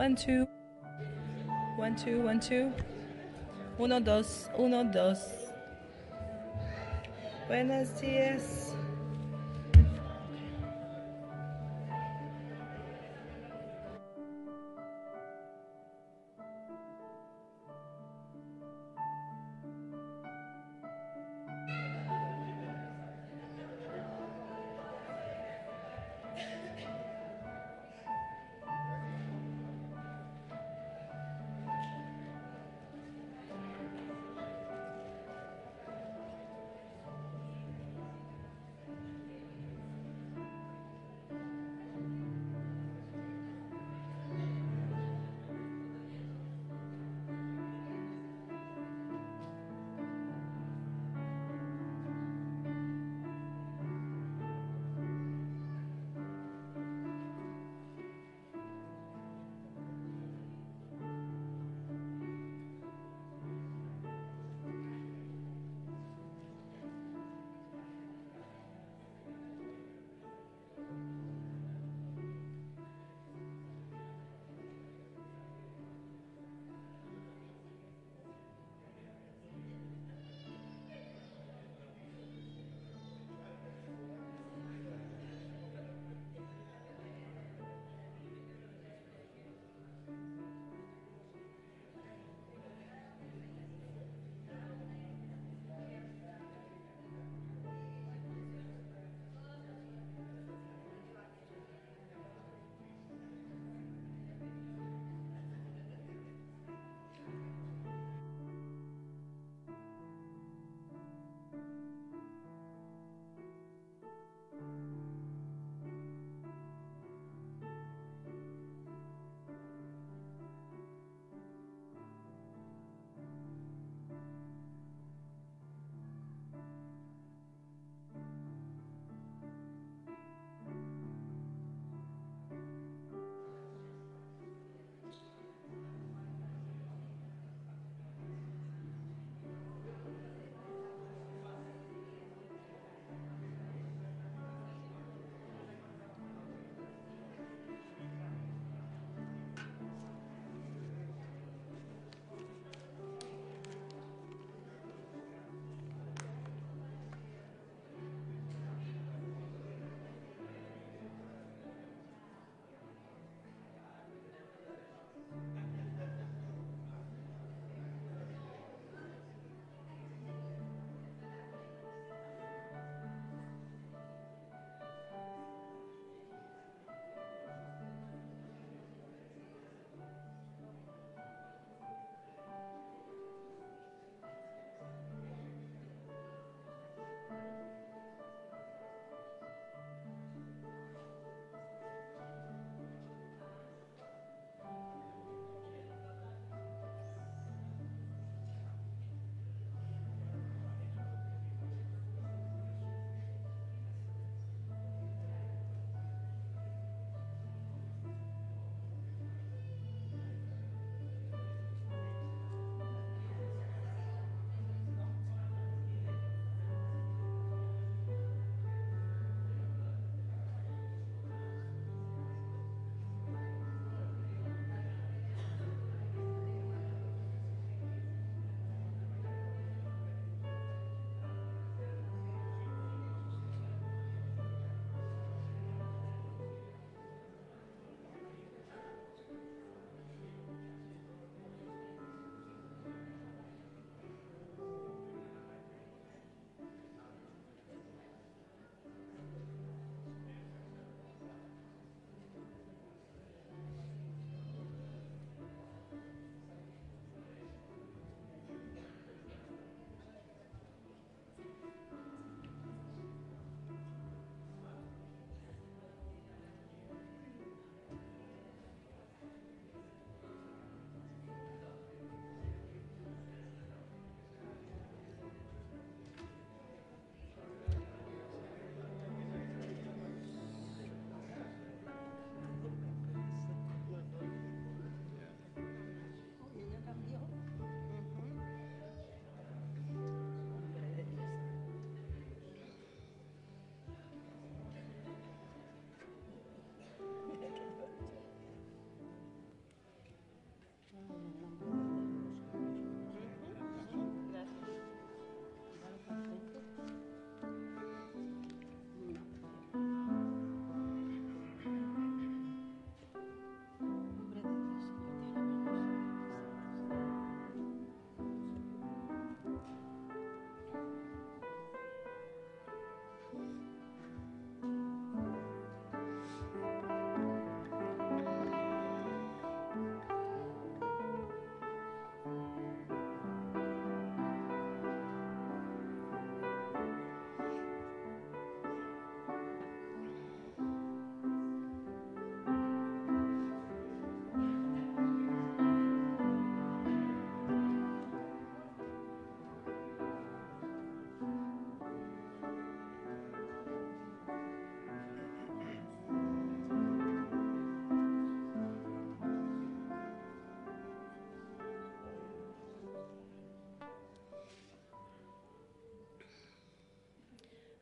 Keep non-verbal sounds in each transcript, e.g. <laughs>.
One, two. One, two, one, two. Uno, dos, uno, dos. Buenos días.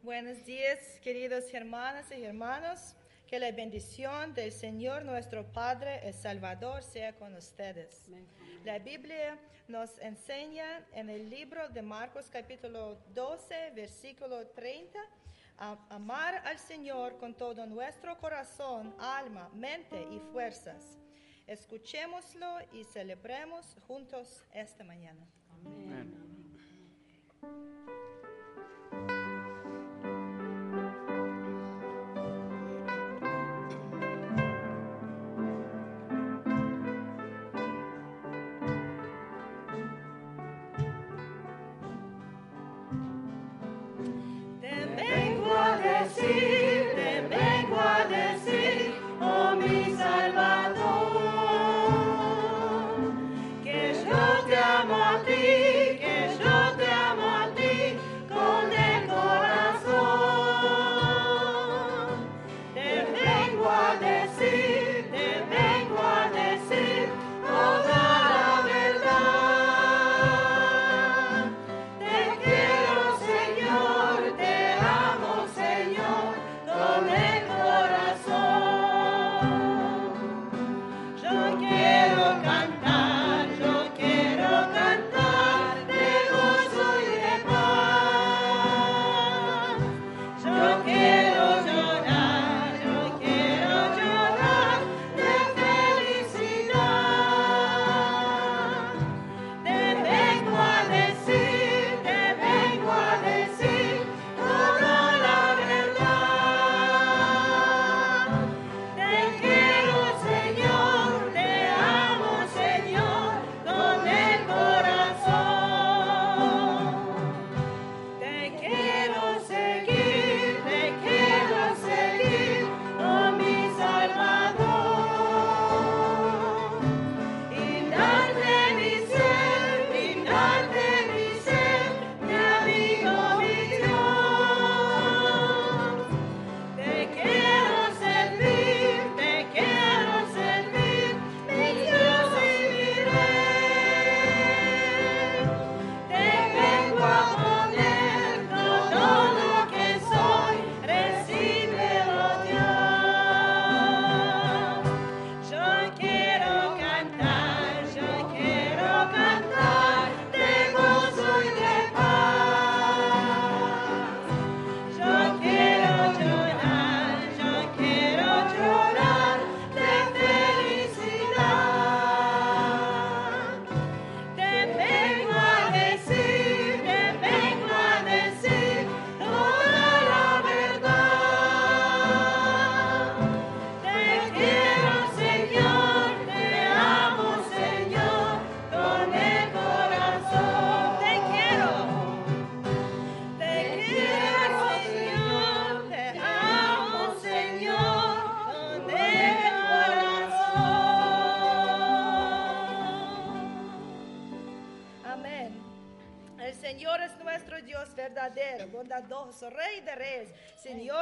Buenos días, queridos hermanas y hermanos. Que la bendición del Señor nuestro Padre y Salvador sea con ustedes. La Biblia nos enseña en el libro de Marcos capítulo 12, versículo 30, a amar al Señor con todo nuestro corazón, alma, mente y fuerzas. Escuchémoslo y celebremos juntos esta mañana. Amén.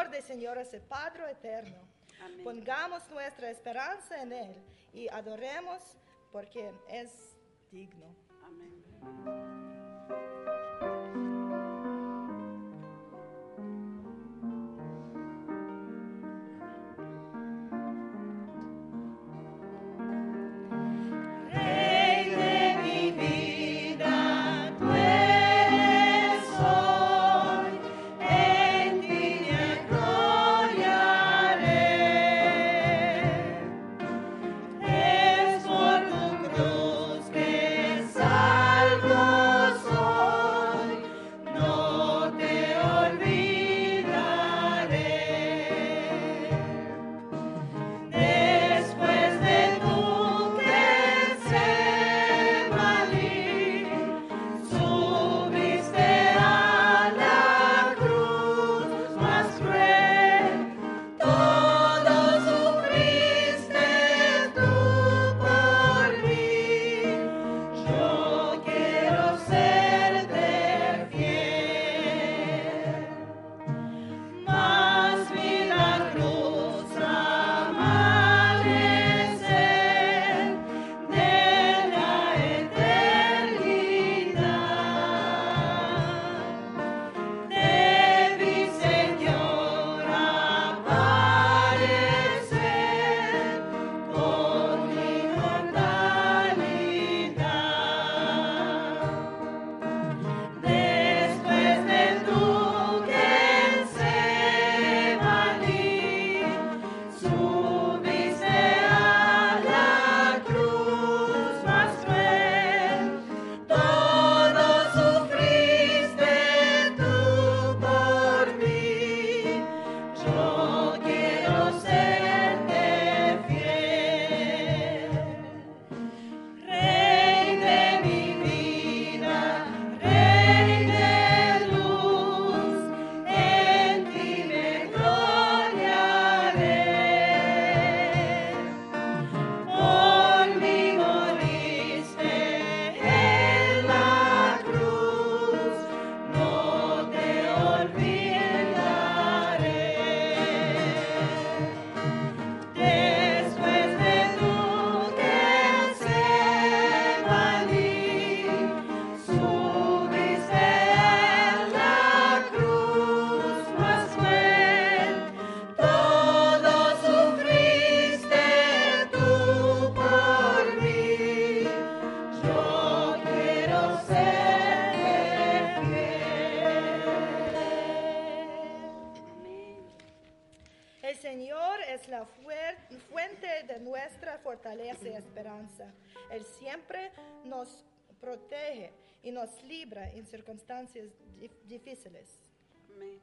Señor de señores, el Padre eterno. Pongamos nuestra esperanza en Él y adoremos porque es digno. protege e nos libra em circunstâncias difíceis. Amém.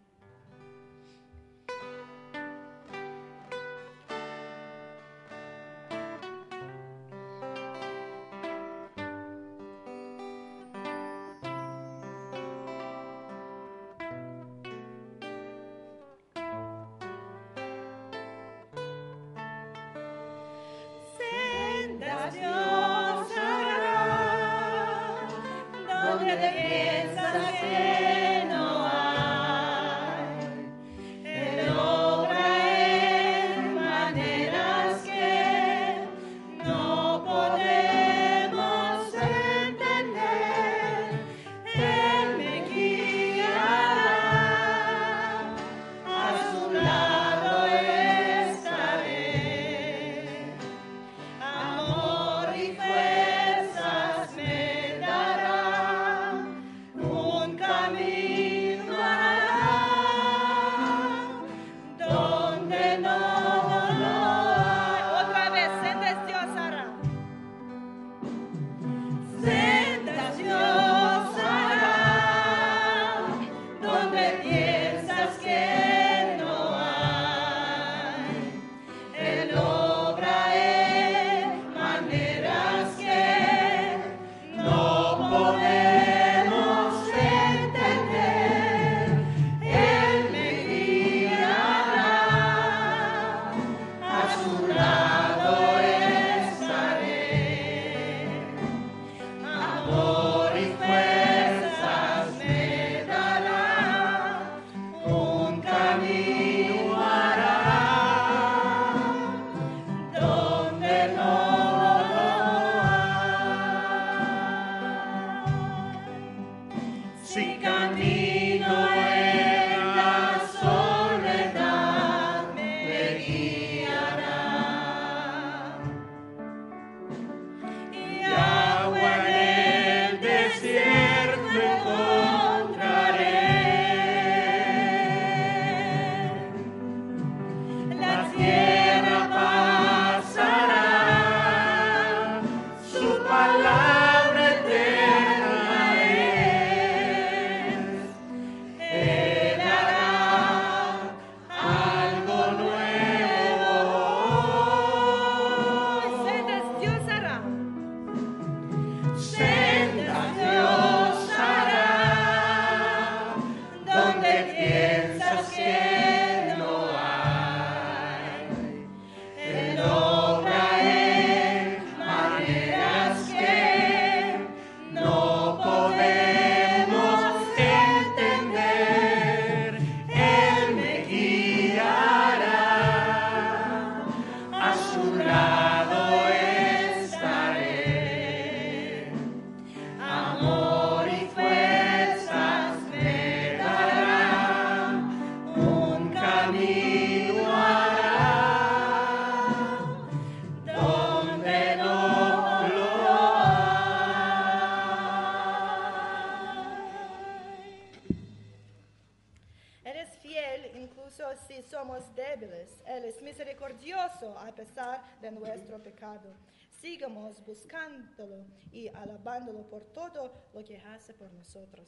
Eres fiel incluso si somos débiles. Él es misericordioso a pesar de nuestro pecado. Sigamos buscándolo y alabándolo por todo lo que hace por nosotros.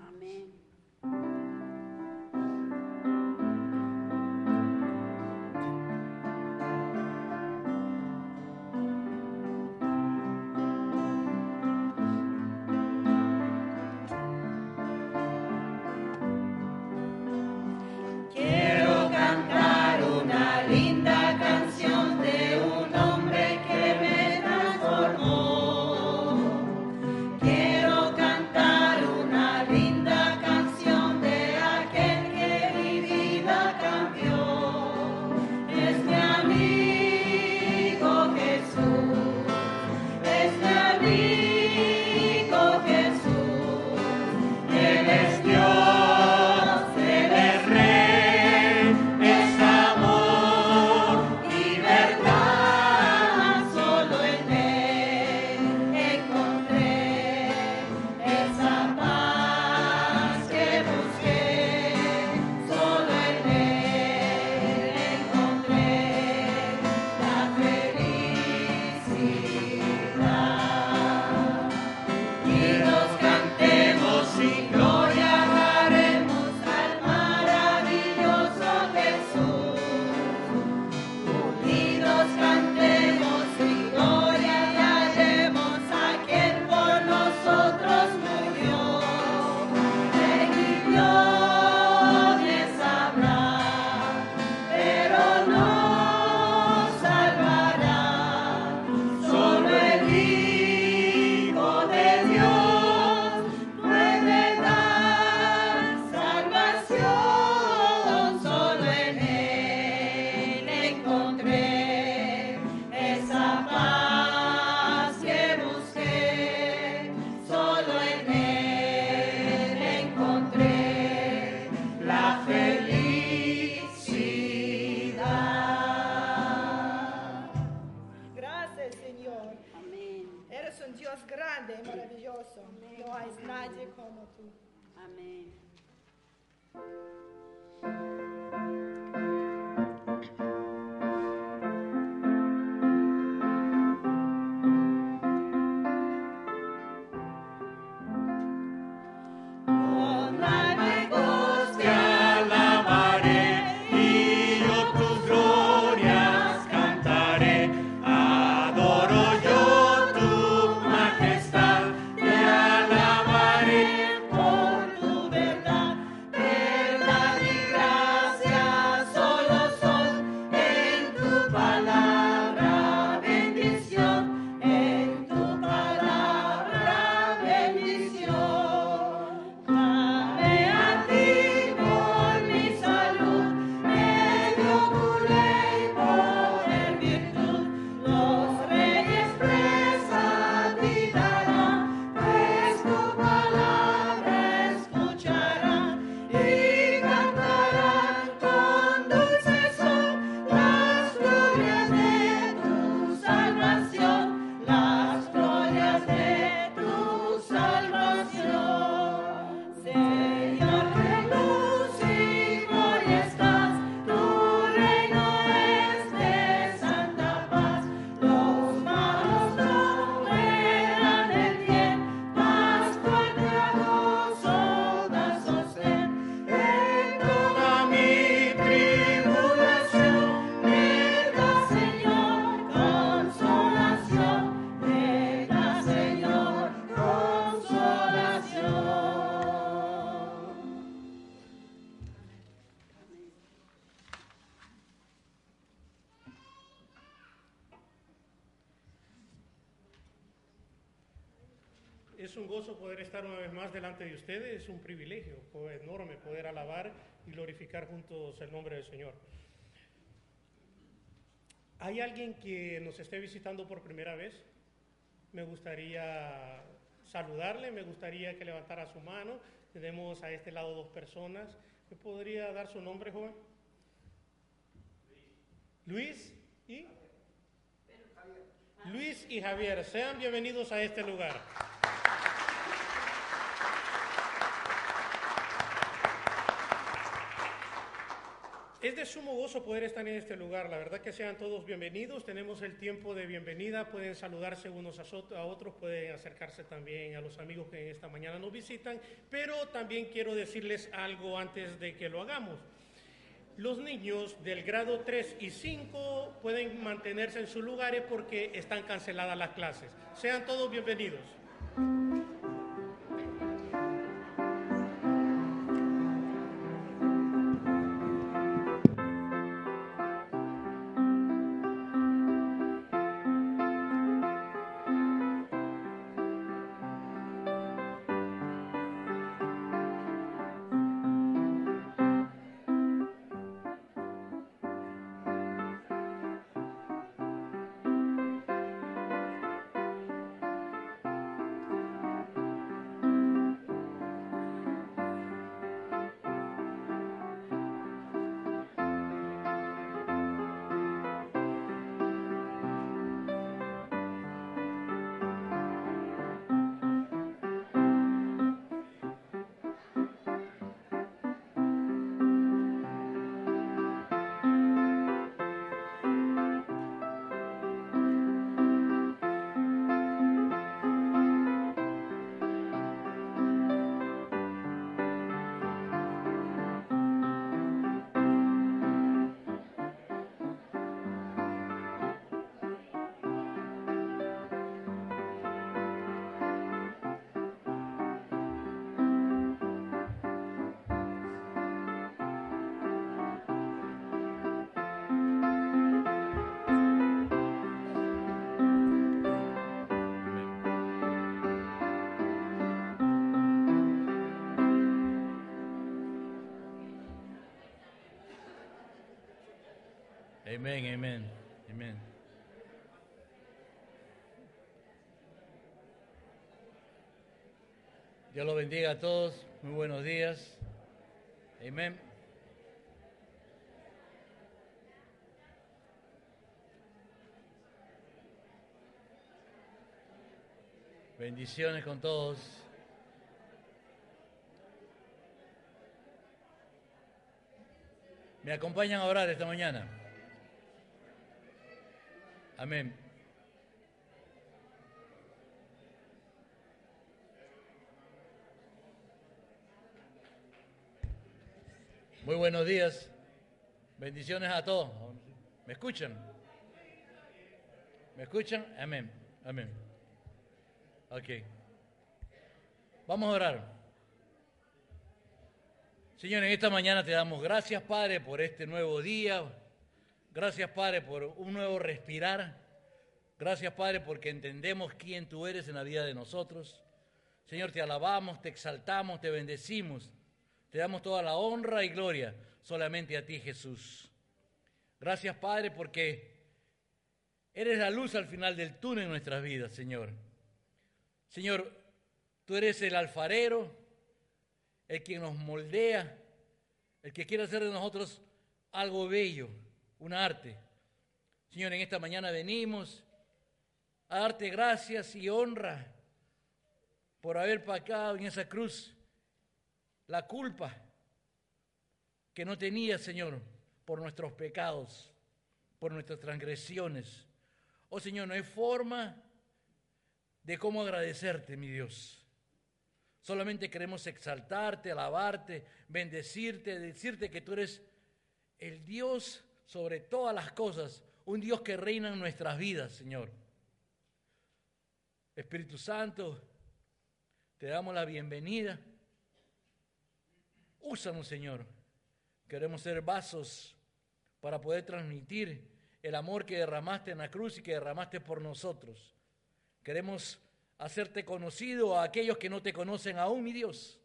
Amén. Amén. Ustedes, es un privilegio enorme poder alabar y glorificar juntos el nombre del Señor. ¿Hay alguien que nos esté visitando por primera vez? Me gustaría saludarle, me gustaría que levantara su mano. Tenemos a este lado dos personas. ¿Me podría dar su nombre, joven? Luis y Luis y Javier, sean bienvenidos a este lugar. Es de sumo gozo poder estar en este lugar. La verdad que sean todos bienvenidos. Tenemos el tiempo de bienvenida. Pueden saludarse unos a otros, pueden acercarse también a los amigos que esta mañana nos visitan. Pero también quiero decirles algo antes de que lo hagamos. Los niños del grado 3 y 5 pueden mantenerse en sus lugares porque están canceladas las clases. Sean todos bienvenidos. Amen, amen, amen. Dios los bendiga a todos. Muy buenos días. Amén. Bendiciones con todos. ¿Me acompañan a orar esta mañana? Amén. Muy buenos días. Bendiciones a todos. ¿Me escuchan? ¿Me escuchan? Amén. Amén. Ok. Vamos a orar. Señor, en esta mañana te damos gracias, Padre, por este nuevo día. Gracias, Padre, por un nuevo respirar. Gracias, Padre, porque entendemos quién tú eres en la vida de nosotros. Señor, te alabamos, te exaltamos, te bendecimos. Te damos toda la honra y gloria solamente a ti, Jesús. Gracias, Padre, porque eres la luz al final del túnel en nuestras vidas, Señor. Señor, tú eres el alfarero, el que nos moldea, el que quiere hacer de nosotros algo bello, un arte. Señor, en esta mañana venimos a darte gracias y honra por haber pagado en esa cruz la culpa que no tenía, Señor, por nuestros pecados, por nuestras transgresiones. Oh Señor, no hay forma de cómo agradecerte, mi Dios. Solamente queremos exaltarte, alabarte, bendecirte, decirte que tú eres el Dios sobre todas las cosas, un Dios que reina en nuestras vidas, Señor. Espíritu Santo, te damos la bienvenida. Úsanos, Señor. Queremos ser vasos para poder transmitir el amor que derramaste en la cruz y que derramaste por nosotros. Queremos hacerte conocido a aquellos que no te conocen aún, mi Dios.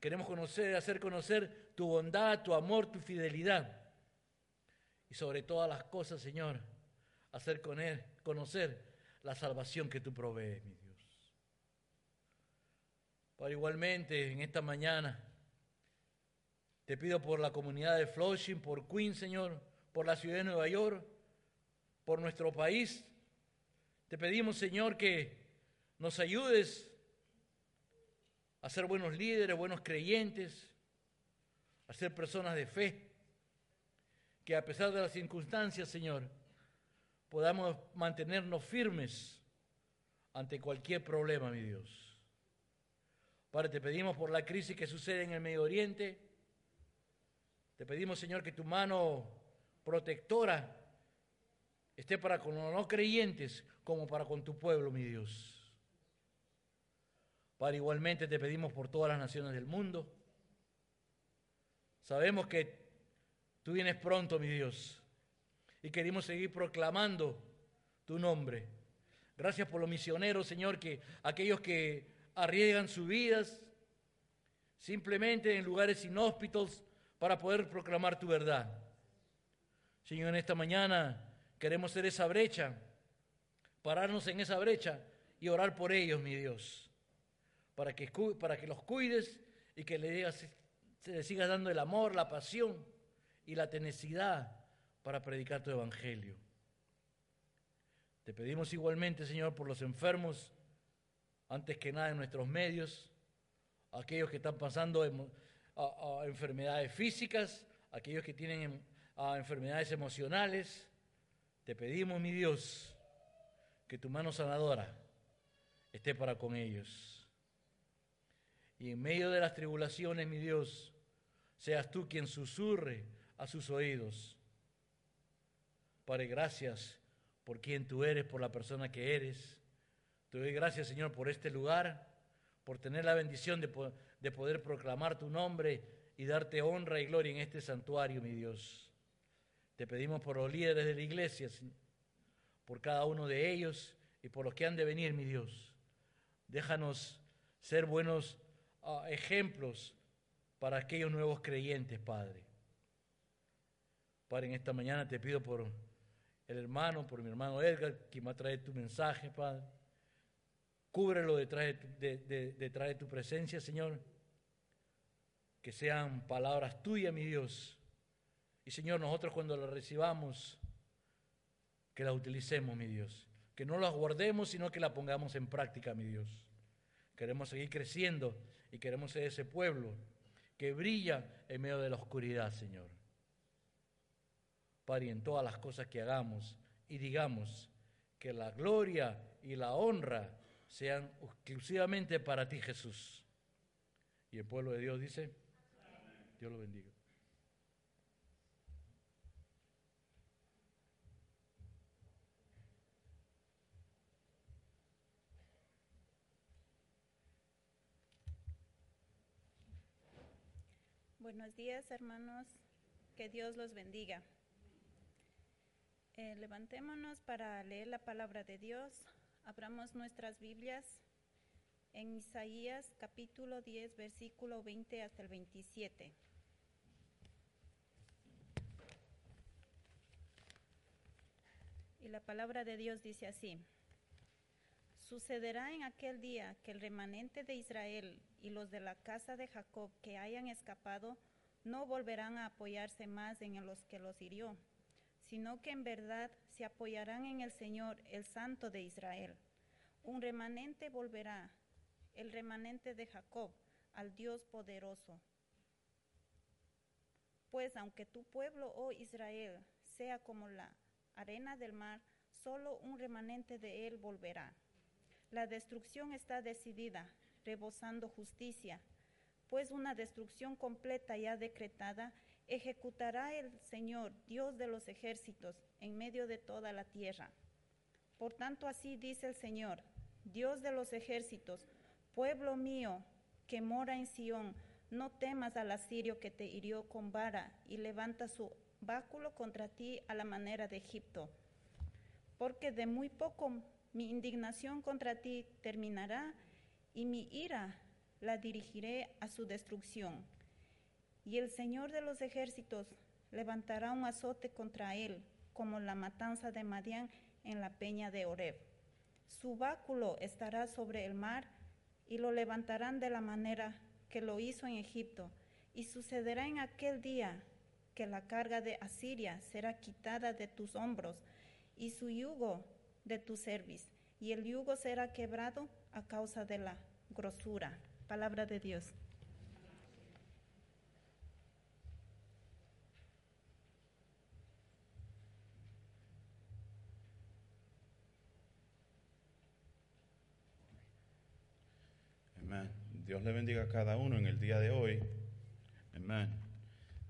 Queremos conocer, hacer conocer tu bondad, tu amor, tu fidelidad. Y sobre todas las cosas, Señor, hacer con él, conocer la salvación que tú provees, mi Dios. Para igualmente, en esta mañana, te pido por la comunidad de Flushing, por Queen, Señor, por la ciudad de Nueva York, por nuestro país. Te pedimos, Señor, que nos ayudes a ser buenos líderes, buenos creyentes, a ser personas de fe, que a pesar de las circunstancias, Señor, podamos mantenernos firmes ante cualquier problema, mi Dios. Padre, te pedimos por la crisis que sucede en el Medio Oriente. Te pedimos, Señor, que tu mano protectora esté para con los no creyentes como para con tu pueblo, mi Dios. Padre, igualmente te pedimos por todas las naciones del mundo. Sabemos que tú vienes pronto, mi Dios, y queremos seguir proclamando tu nombre. Gracias por los misioneros, Señor, que aquellos que arriesgan sus vidas simplemente en lugares inhóspitos para poder proclamar tu verdad. Señor, en esta mañana queremos ser esa brecha, pararnos en esa brecha y orar por ellos, mi Dios para que, para que los cuides y que le, digas, le sigas dando el amor, la pasión y la tenacidad para predicar tu evangelio. Te pedimos igualmente, Señor, por los enfermos, antes que nada en nuestros medios, aquellos que están pasando a, enfermedades físicas, aquellos que tienen enfermedades emocionales. Te pedimos, mi Dios, que tu mano sanadora esté para con ellos. Y en medio de las tribulaciones, mi Dios, seas tú quien susurre a sus oídos. Padre, gracias por quien tú eres, por la persona que eres. Te doy gracias, Señor, por este lugar, por tener la bendición de, de poder proclamar tu nombre y darte honra y gloria en este santuario, mi Dios. Te pedimos por los líderes de la iglesia, por cada uno de ellos y por los que han de venir, mi Dios. Déjanos ser buenos ejemplos para aquellos nuevos creyentes, Padre. Padre, en esta mañana te pido por el hermano, por mi hermano Edgar, que me traído tu mensaje, Padre. Cúbrelo detrás de, detrás de tu presencia, Señor. Que sean palabras tuyas, mi Dios. Y Señor, nosotros cuando las recibamos, que las utilicemos, mi Dios. que no las guardemos, sino que las pongamos en práctica, mi Dios. Queremos seguir creciendo y queremos ser ese pueblo que brilla en medio de la oscuridad, Señor. Padre, en todas las cosas que hagamos y digamos que la gloria y la honra sean exclusivamente para ti, Jesús. Y el pueblo de Dios dice, Dios lo bendiga. Buenos días, hermanos. Que Dios los bendiga. Eh, levantémonos para leer la palabra de Dios. Abramos nuestras Biblias en Isaías capítulo 10, versículo 20 hasta el 27. Y la palabra de Dios dice así. Sucederá en aquel día que el remanente de Israel y los de la casa de Jacob que hayan escapado no volverán a apoyarse más en los que los hirió, sino que en verdad se apoyarán en el Señor, el Santo de Israel. Un remanente volverá, el remanente de Jacob, al Dios poderoso. Pues aunque tu pueblo, oh Israel, sea como la arena del mar, solo un remanente de él volverá. La destrucción está decidida, rebosando justicia, pues una destrucción completa ya decretada ejecutará el Señor, Dios de los ejércitos, en medio de toda la tierra. Por tanto, así dice el Señor, Dios de los ejércitos, pueblo mío que mora en Sión, no temas al asirio que te hirió con vara y levanta su báculo contra ti a la manera de Egipto. Porque de muy poco mi indignación contra ti terminará y mi ira la dirigiré a su destrucción. Y el Señor de los ejércitos levantará un azote contra él, como la matanza de Madián en la peña de Oreb. Su báculo estará sobre el mar y lo levantarán de la manera que lo hizo en Egipto. Y sucederá en aquel día que la carga de Asiria será quitada de tus hombros y su yugo de tu cerviz, y el yugo será quebrado a causa de la grosura. Palabra de Dios. Amén. Dios le bendiga a cada uno en el día de hoy. Amén.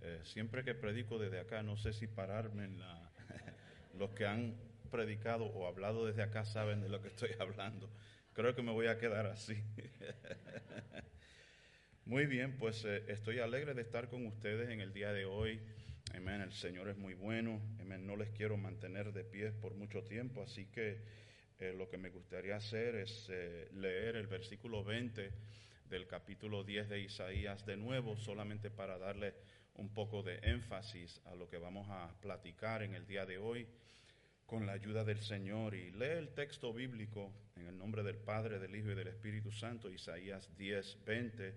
Eh, siempre que predico desde acá, no sé si pararme en la... <laughs> Los que han predicado o hablado desde acá saben de lo que estoy <laughs> hablando. Creo que me voy a quedar así. <laughs> Muy bien, pues eh, estoy alegre de estar con ustedes en el día de hoy. Amén, el Señor es muy bueno. Amén, no les quiero mantener de pie por mucho tiempo, así que eh, lo que me gustaría hacer es eh, leer el versículo 20 del capítulo 10 de Isaías de nuevo, solamente para darle un poco de énfasis a lo que vamos a platicar en el día de hoy con la ayuda del Señor. Y lee el texto bíblico en el nombre del Padre, del Hijo y del Espíritu Santo, Isaías 10, 20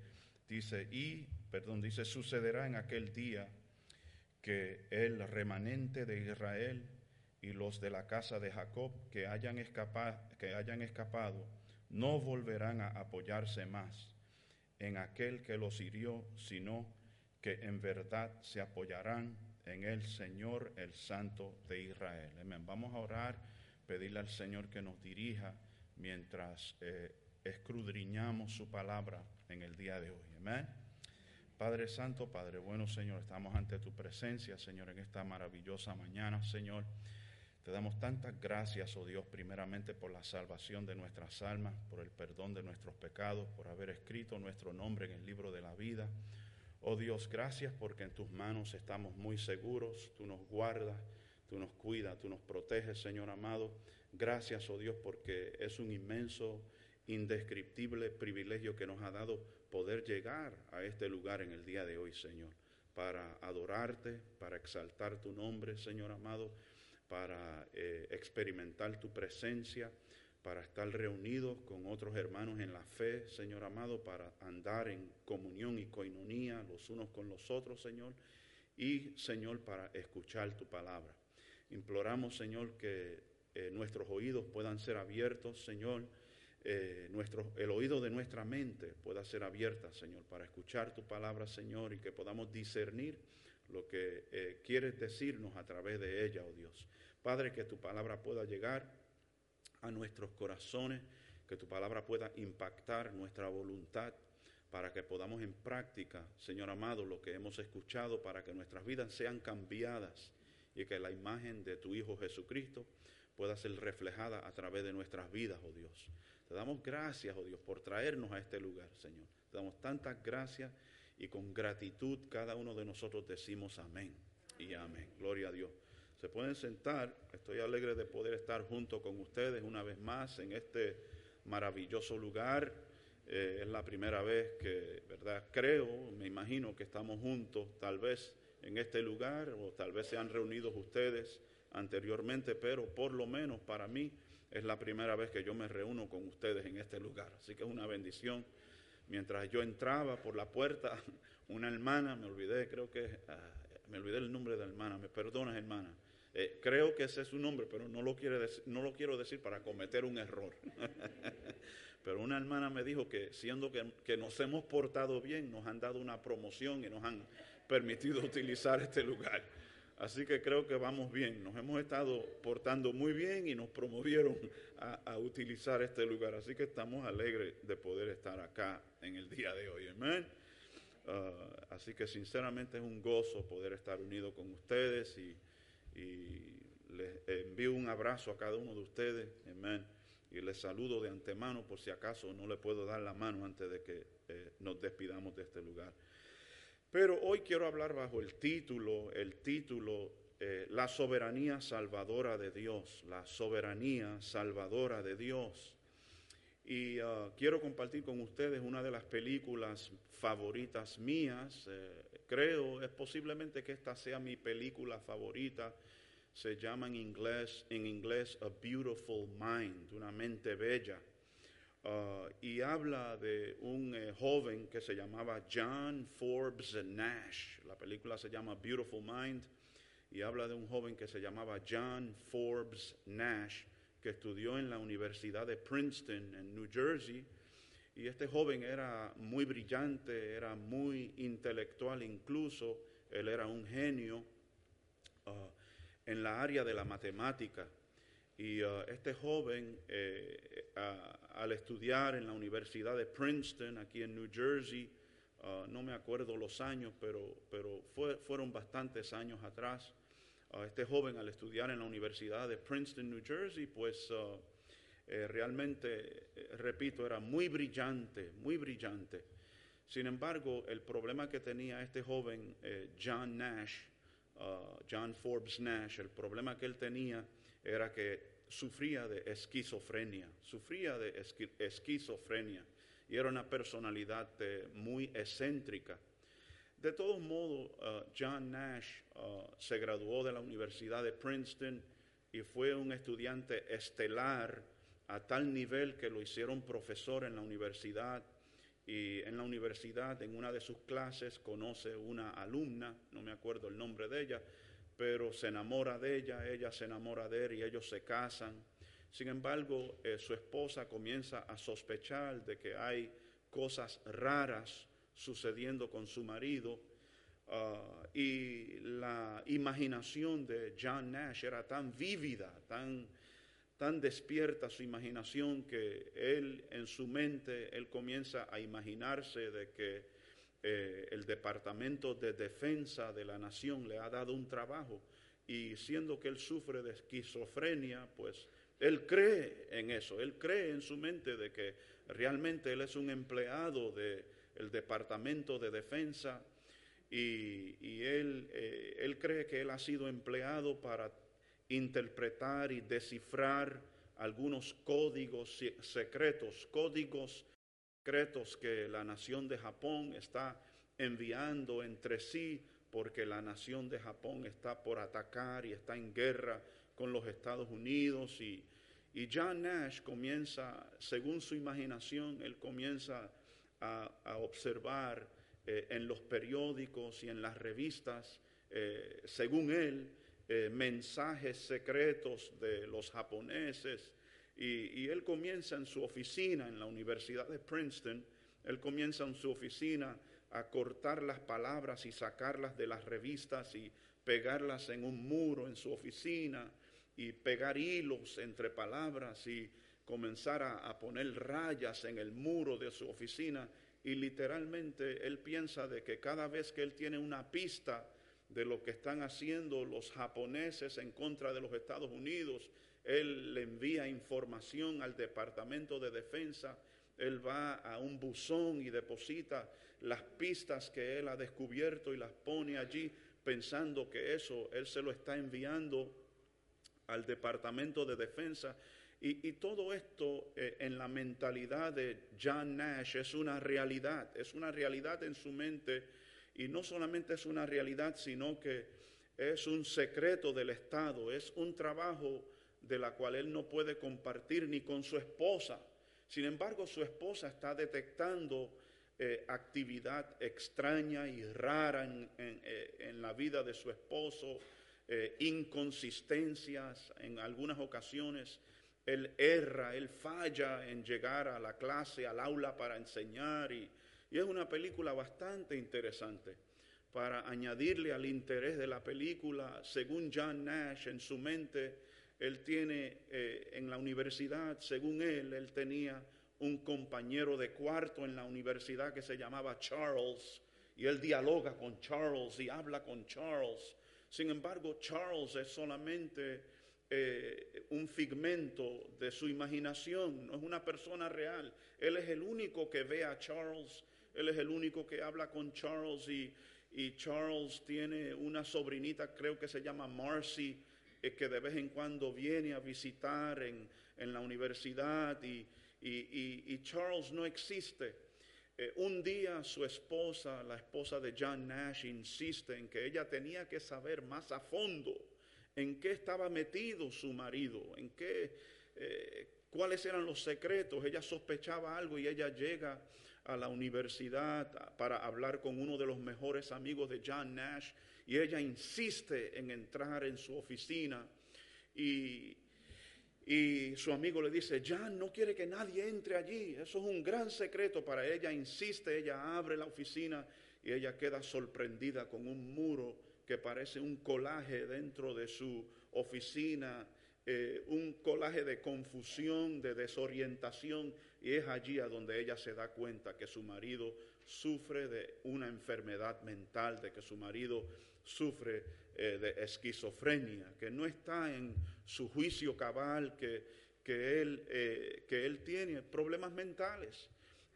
dice, y, perdón, dice, sucederá en aquel día que el remanente de Israel y los de la casa de Jacob que hayan, escapado, que hayan escapado no volverán a apoyarse más en aquel que los hirió, sino que en verdad se apoyarán en el Señor, el Santo de Israel. Amén. Vamos a orar, pedirle al Señor que nos dirija mientras eh, escudriñamos su palabra en el día de hoy. Amén. Padre Santo, Padre bueno, Señor, estamos ante tu presencia, Señor, en esta maravillosa mañana, Señor. Te damos tantas gracias, oh Dios, primeramente por la salvación de nuestras almas, por el perdón de nuestros pecados, por haber escrito nuestro nombre en el libro de la vida. Oh Dios, gracias porque en tus manos estamos muy seguros, tú nos guardas, tú nos cuidas, tú nos proteges, Señor amado. Gracias, oh Dios, porque es un inmenso indescriptible privilegio que nos ha dado poder llegar a este lugar en el día de hoy, Señor, para adorarte, para exaltar tu nombre, Señor amado, para eh, experimentar tu presencia, para estar reunidos con otros hermanos en la fe, Señor amado, para andar en comunión y coinonía los unos con los otros, Señor, y Señor, para escuchar tu palabra. Imploramos, Señor, que eh, nuestros oídos puedan ser abiertos, Señor, eh, nuestro, el oído de nuestra mente pueda ser abierta, Señor, para escuchar tu palabra, Señor, y que podamos discernir lo que eh, quieres decirnos a través de ella, oh Dios. Padre, que tu palabra pueda llegar a nuestros corazones, que tu palabra pueda impactar nuestra voluntad para que podamos en práctica, Señor amado, lo que hemos escuchado, para que nuestras vidas sean cambiadas y que la imagen de tu Hijo Jesucristo pueda ser reflejada a través de nuestras vidas, oh Dios. Te damos gracias, oh Dios, por traernos a este lugar, Señor. Te damos tantas gracias y con gratitud cada uno de nosotros decimos amén y amén. Gloria a Dios. Se pueden sentar. Estoy alegre de poder estar junto con ustedes una vez más en este maravilloso lugar. Eh, es la primera vez que, ¿verdad? Creo, me imagino que estamos juntos, tal vez en este lugar, o tal vez se han reunido ustedes anteriormente, pero por lo menos para mí es la primera vez que yo me reúno con ustedes en este lugar. Así que es una bendición. Mientras yo entraba por la puerta, <laughs> una hermana, me olvidé, creo que, ah, me olvidé el nombre de la hermana, me perdonas hermana. Eh, creo que ese es su nombre, pero no lo, quiere no lo quiero decir para cometer un error. <laughs> pero una hermana me dijo que siendo que nos hemos portado bien, nos han dado una promoción y nos han permitido <laughs> utilizar este lugar. Así que creo que vamos bien. Nos hemos estado portando muy bien y nos promovieron a, utilizar este lugar. Así que estamos alegres de poder estar acá en el día de hoy. Amén. Ah, así que sinceramente es un gozo poder estar unido con ustedes y, les envío un abrazo a cada uno de ustedes. Amén. Y les saludo de antemano por si acaso no le puedo dar la mano antes de que eh, nos despidamos de este lugar. Pero hoy quiero hablar bajo el título, el título, eh, La soberanía salvadora de Dios, la soberanía salvadora de Dios. Y ah, quiero compartir con ustedes una de las películas favoritas mías. Eh, creo, es posiblemente que esta sea mi película favorita. Se llama en inglés, en inglés A Beautiful Mind, una mente bella. Uh, y habla de un eh, joven que se llamaba John Forbes Nash. La película se llama Beautiful Mind y habla de un joven que se llamaba John Forbes Nash, que estudió en la Universidad de Princeton en New Jersey. Y este joven era muy brillante, era muy intelectual incluso, él era un genio uh, en la área de la matemática. Y uh, este joven, eh, al estudiar en la Universidad de Princeton, aquí en New Jersey, uh, no me acuerdo los años, pero, pero fueron bastantes años atrás, uh, este joven al estudiar en la Universidad de Princeton, New Jersey, pues eh, realmente, eh, repito, era muy brillante, muy brillante. Sin embargo, el problema que tenía este joven, John Nash, John Forbes Nash, el problema que él tenía era que sufría de esquizofrenia, sufría de esquizofrenia y era una personalidad eh, muy excéntrica. De todos modos, uh, John Nash uh, se graduó de la Universidad de Princeton y fue un estudiante estelar a tal nivel que lo hicieron profesor en la universidad y en la universidad en una de sus clases conoce una alumna, no me acuerdo el nombre de ella, pero se enamora de ella, ella se enamora de él y ellos se casan. Sin embargo, eh, su esposa comienza a sospechar de que hay cosas raras sucediendo con su marido ah, y la imaginación de John Nash era tan vívida, tan, tan despierta su imaginación que él en su mente, él comienza a imaginarse de que eh, el Departamento de Defensa de la Nación le ha dado un trabajo y siendo que él sufre de esquizofrenia, pues él cree en eso, él cree en su mente de que realmente él es un empleado del Departamento de Defensa y, él, eh, él cree que él ha sido empleado para interpretar y descifrar algunos códigos secretos, códigos secretos que la nación de Japón está enviando entre sí porque la nación de Japón está por atacar y está en guerra con los Estados Unidos y, y John Nash comienza, según su imaginación, él comienza a, observar eh, en los periódicos y en las revistas, eh, según él, eh, mensajes secretos de los japoneses. Y, él comienza en su oficina en la Universidad de Princeton, él comienza en su oficina a cortar las palabras y sacarlas de las revistas y pegarlas en un muro en su oficina y pegar hilos entre palabras y comenzar a, poner rayas en el muro de su oficina. Y literalmente él piensa de que cada vez que él tiene una pista de lo que están haciendo los japoneses en contra de los Estados Unidos, él le envía información al Departamento de Defensa, él va a un buzón y deposita las pistas que él ha descubierto y las pone allí pensando que eso él se lo está enviando al Departamento de Defensa. Y, todo esto eh, en la mentalidad de John Nash es una realidad, es una realidad en su mente y no solamente es una realidad, sino que es un secreto del Estado, es un trabajo de la cual él no puede compartir ni con su esposa. Sin embargo, su esposa está detectando eh, actividad extraña y rara en, eh, la vida de su esposo, eh, inconsistencias en algunas ocasiones. Él erra, él falla en llegar a la clase, al aula para enseñar y, es una película bastante interesante. Para añadirle al interés de la película, según John Nash, en su mente, él tiene en la universidad, según él, él tenía un compañero de cuarto en la universidad que se llamaba Charles, y él dialoga con Charles y habla con Charles. Sin embargo, Charles es solamente eh, un figmento de su imaginación, no es una persona real. Él es el único que ve a Charles, él es el único que habla con Charles y, Charles tiene una sobrinita, creo que se llama Marcy, eh, que de vez en cuando viene a visitar en, en la universidad y, y, Charles no existe. Eh, un día su esposa, la esposa de John Nash, insiste en que ella tenía que saber más a fondo en qué estaba metido su marido, en qué, eh, cuáles eran los secretos. Ella sospechaba algo y ella llega a la universidad para hablar con uno de los mejores amigos de John Nash y ella insiste en entrar en su oficina y, y su amigo le dice, Jan no quiere que nadie entre allí. Eso es un gran secreto para ella. Insiste, ella abre la oficina y ella queda sorprendida con un muro que parece un colaje dentro de su oficina, eh, un colaje de confusión, de desorientación. Y es allí a donde ella se da cuenta que su marido sufre de una enfermedad mental, de que su marido sufre eh, de esquizofrenia, que no está en su juicio cabal, que, que, él, eh, que él tiene problemas mentales.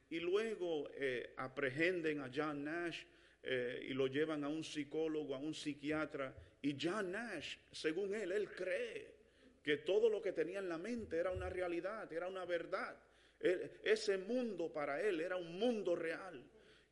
Y luego eh, aprehenden a John Nash y lo llevan a un psicólogo, a un psiquiatra. Y John Nash, según él, él cree que todo lo que tenía en la mente era una realidad, era una verdad. ese mundo para él era un mundo real.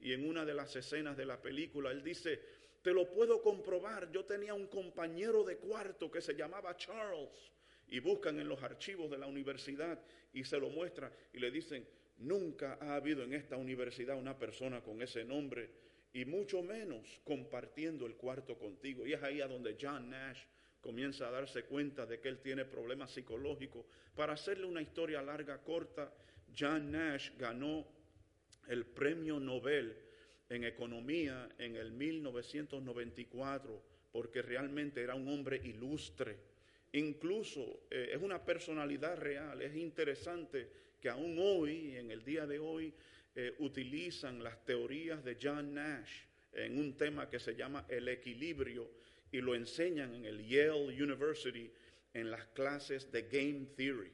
Y en una de las escenas de la película, él dice, te lo puedo comprobar. Yo tenía un compañero de cuarto que se llamaba Charles. Y buscan en los archivos de la universidad y se lo muestran y le dicen, nunca ha habido en esta universidad una persona con ese nombre y mucho menos compartiendo el cuarto contigo. Y es ahí a donde John Nash comienza a darse cuenta de que él tiene problemas psicológicos. Para hacerle una historia larga, corta, John Nash ganó el premio Nobel en economía en el 1994 porque realmente era un hombre ilustre. Incluso eh, es una personalidad real. Es interesante que aún hoy, en el día de hoy, eh, utilizan las teorías de John Nash en un tema que se llama el equilibrio y lo enseñan en el Yale University en las clases de Game Theory.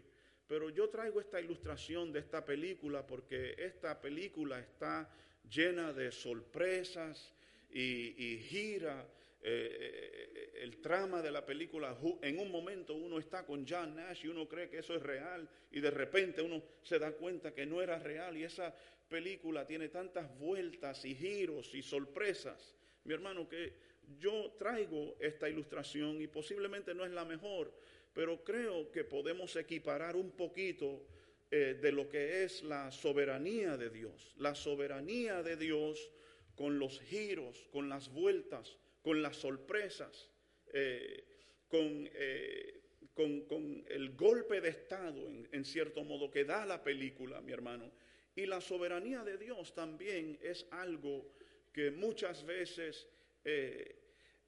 Pero yo traigo esta ilustración de esta película porque esta película está llena de sorpresas y, gira eh, eh, el trama de la película. En un momento uno está con John Nash y uno cree que eso es real y de repente uno se da cuenta que no era real y esa película tiene tantas vueltas y giros y sorpresas. Mi hermano, que yo traigo esta ilustración y posiblemente no es la mejor, pero creo que podemos equiparar un poquito eh, de lo que es la soberanía de Dios. La soberanía de Dios con los giros, con las vueltas, con las sorpresas. Eh, con, eh, con, con el golpe de Estado, en, cierto modo, que da la película, mi hermano. Y la soberanía de Dios también es algo que muchas veces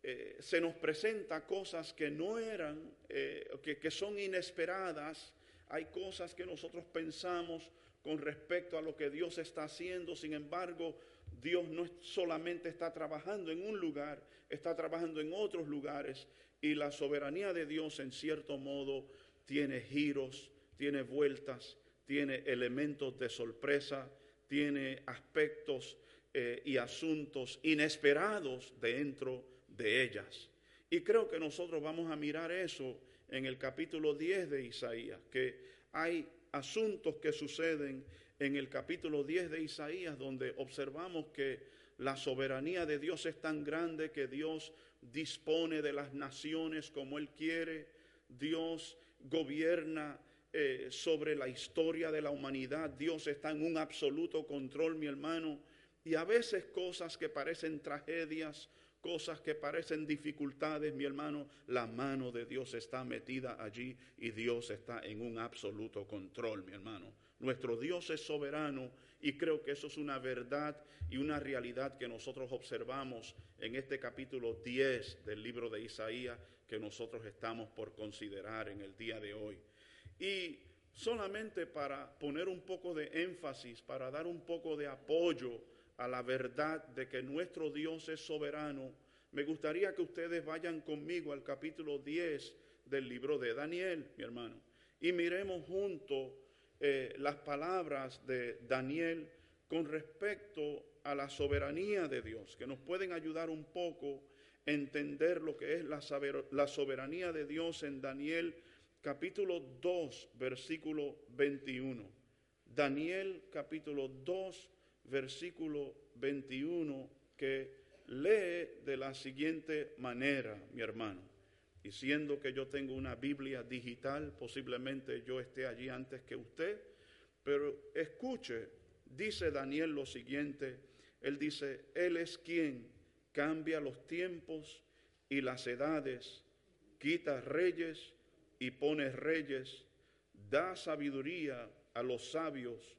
eh, se nos presenta cosas que no eran, eh, que, que son inesperadas. Hay cosas que nosotros pensamos con respecto a lo que Dios está haciendo. Sin embargo, Dios no solamente está trabajando en un lugar, está trabajando en otros lugares. Y la soberanía de Dios, en cierto modo, tiene giros, tiene vueltas, tiene elementos de sorpresa, tiene aspectos eh, y asuntos inesperados dentro de ellas. Y creo que nosotros vamos a mirar eso en el capítulo 10 de Isaías, que hay asuntos que suceden en el capítulo 10 de Isaías donde observamos que la soberanía de Dios es tan grande que Dios dispone de las naciones como Él quiere, Dios gobierna eh, sobre la historia de la humanidad, Dios está en un absoluto control, mi hermano, y a veces cosas que parecen tragedias, cosas que parecen dificultades, mi hermano, la mano de Dios está metida allí y Dios está en un absoluto control, mi hermano. Nuestro Dios es soberano y creo que eso es una verdad y una realidad que nosotros observamos en este capítulo 10 del libro de Isaías que nosotros estamos por considerar en el día de hoy. Y solamente para poner un poco de énfasis, para dar un poco de apoyo a la verdad de que nuestro Dios es soberano, me gustaría que ustedes vayan conmigo al capítulo 10 del libro de Daniel, mi hermano, y miremos juntos eh, las palabras de Daniel con respecto a la soberanía de Dios, que nos pueden ayudar un poco a entender lo que es la, soberanía de Dios en Daniel capítulo 2, versículo 21. Daniel capítulo 2, versículo 21, que lee de la siguiente manera, mi hermano. Y siendo que yo tengo una Biblia digital, posiblemente yo esté allí antes que usted, pero escuche, dice Daniel lo siguiente, él dice, Él es quien cambia los tiempos y las edades, quita reyes y pone reyes, da sabiduría a los sabios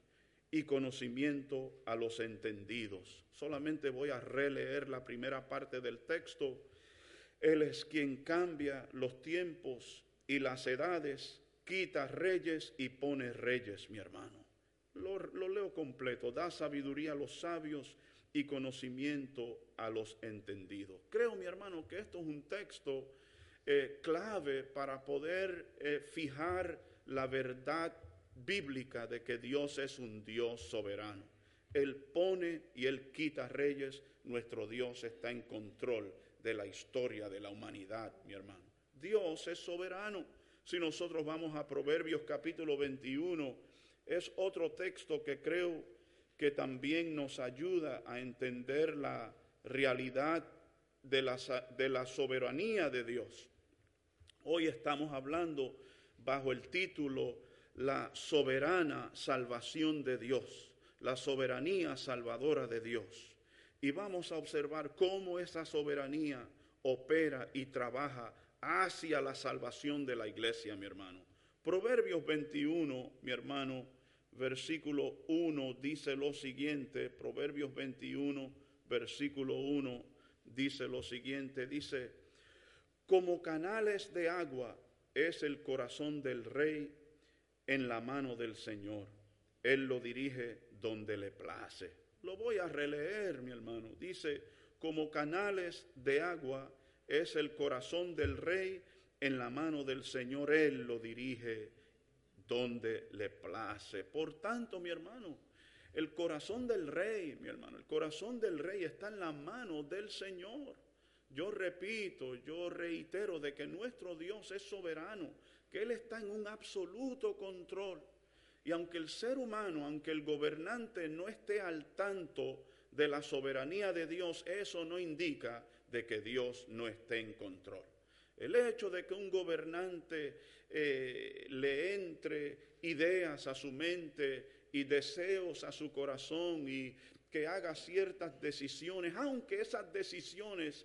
y conocimiento a los entendidos. Solamente voy a releer la primera parte del texto. Él es quien cambia los tiempos y las edades, quita reyes y pone reyes, mi hermano. Lo, leo completo. Da sabiduría a los sabios y conocimiento a los entendidos. Creo, mi hermano, que esto es un texto eh, clave para poder eh, fijar la verdad bíblica de que Dios es un Dios soberano. Él pone y Él quita reyes, nuestro Dios está en control de la historia de la humanidad, mi hermano. Dios es soberano. Si nosotros vamos a Proverbios capítulo 21, es otro texto que creo que también nos ayuda a entender la realidad de la, de la soberanía de Dios. Hoy estamos hablando bajo el título La soberana salvación de Dios, la soberanía salvadora de Dios. Y vamos a observar cómo esa soberanía opera y trabaja hacia la salvación de la iglesia, mi hermano. Proverbios 21, mi hermano, versículo 1 dice lo siguiente, Proverbios 21, versículo 1 dice lo siguiente, dice, como canales de agua es el corazón del rey en la mano del Señor. Él lo dirige donde le place. Lo voy a releer, mi hermano. Dice, como canales de agua es el corazón del rey en la mano del Señor. Él lo dirige donde le place. Por tanto, mi hermano, el corazón del rey, mi hermano, el corazón del rey está en la mano del Señor. Yo repito, yo reitero de que nuestro Dios es soberano, que Él está en un absoluto control. Y aunque el ser humano, aunque el gobernante no esté al tanto de la soberanía de Dios, eso no indica de que Dios no esté en control. El hecho de que un gobernante eh, le entre ideas a su mente y deseos a su corazón y que haga ciertas decisiones, aunque esas decisiones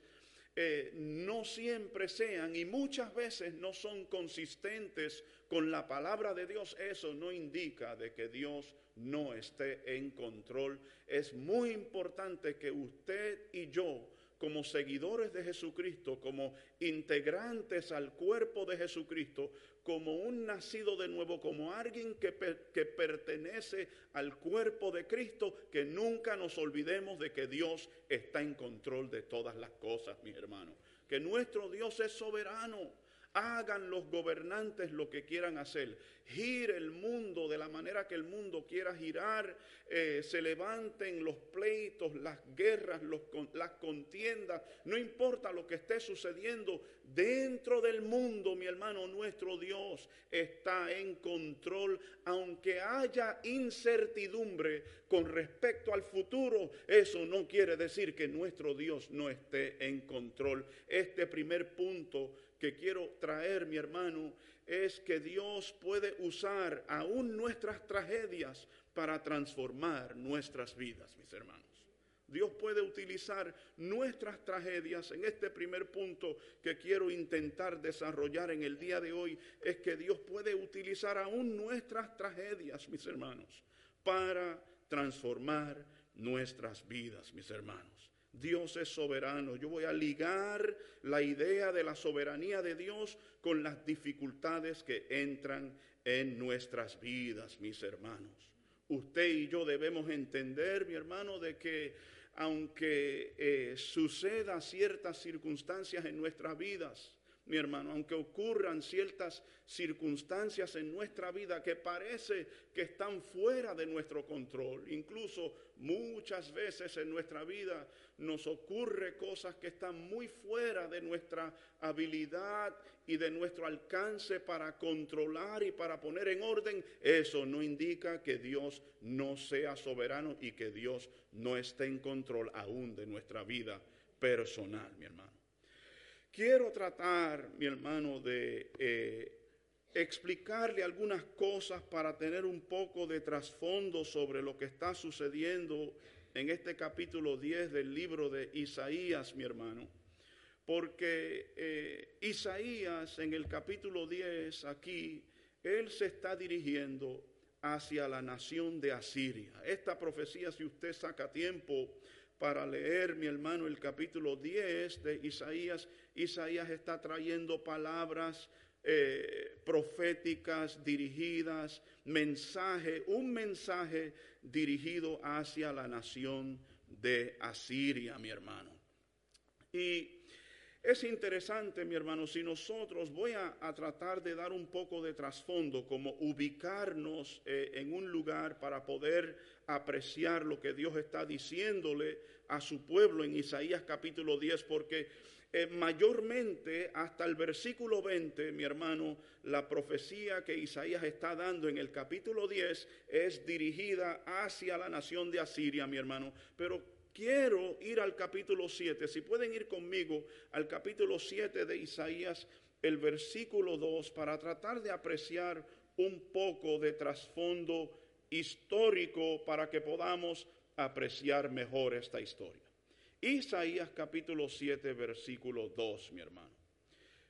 eh, no siempre sean y muchas veces no son consistentes con la palabra de Dios, eso no indica de que Dios no esté en control. Es muy importante que usted y yo como seguidores de Jesucristo, como integrantes al cuerpo de Jesucristo, como un nacido de nuevo, como alguien que, que, pertenece al cuerpo de Cristo, que nunca nos olvidemos de que Dios está en control de todas las cosas, mis hermanos. Que nuestro Dios es soberano hagan los gobernantes lo que quieran hacer, gire el mundo de la manera que el mundo quiera girar, eh, se levanten los pleitos, las guerras, las contiendas, no importa lo que esté sucediendo dentro del mundo, mi hermano, nuestro Dios está en control, aunque haya incertidumbre con respecto al futuro, eso no quiere decir que nuestro Dios no esté en control. Este primer punto que quiero traer, mi hermano, es que Dios puede usar aún nuestras tragedias para transformar nuestras vidas, mis hermanos. Dios puede utilizar nuestras tragedias. En este primer punto que quiero intentar desarrollar en el día de hoy es que Dios puede utilizar aún nuestras tragedias, mis hermanos, para transformar nuestras vidas, mis hermanos. Dios es soberano. Yo voy a ligar la idea de la soberanía de Dios con las dificultades que entran en nuestras vidas, mis hermanos. Usted y yo debemos entender, mi hermano, de que aunque eh, suceda ciertas circunstancias en nuestras vidas, mi hermano, aunque ocurran ciertas circunstancias en nuestra vida que parece que están fuera de nuestro control, incluso muchas veces en nuestra vida nos ocurre cosas que están muy fuera de nuestra habilidad y de nuestro alcance para controlar y para poner en orden, eso no indica que Dios no sea soberano y que Dios no esté en control aún de nuestra vida personal, mi hermano. Quiero tratar, mi hermano, de eh, explicarle algunas cosas para tener un poco de trasfondo sobre lo que está sucediendo en este capítulo 10 del libro de Isaías, mi hermano. Porque eh, Isaías en el capítulo 10 aquí, él se está dirigiendo hacia la nación de Asiria. Esta profecía, si usted saca tiempo para leer, mi hermano, el capítulo 10 de Isaías, Isaías está trayendo palabras eh, proféticas dirigidas, mensaje, un mensaje dirigido hacia la nación de Asiria, mi hermano. Y es interesante, mi hermano, si nosotros voy a, tratar de dar un poco de trasfondo, como ubicarnos eh, en un lugar para poder apreciar lo que Dios está diciéndole a su pueblo en Isaías capítulo 10, porque eh, mayormente hasta el versículo 20, mi hermano, la profecía que Isaías está dando en el capítulo 10 es dirigida hacia la nación de Asiria, mi hermano, pero quiero ir al capítulo 7. Si pueden ir conmigo al capítulo 7 de Isaías, el versículo 2, para tratar de apreciar un poco de trasfondo histórico para que podamos apreciar mejor esta historia. Isaías capítulo 7, versículo 2, mi hermano.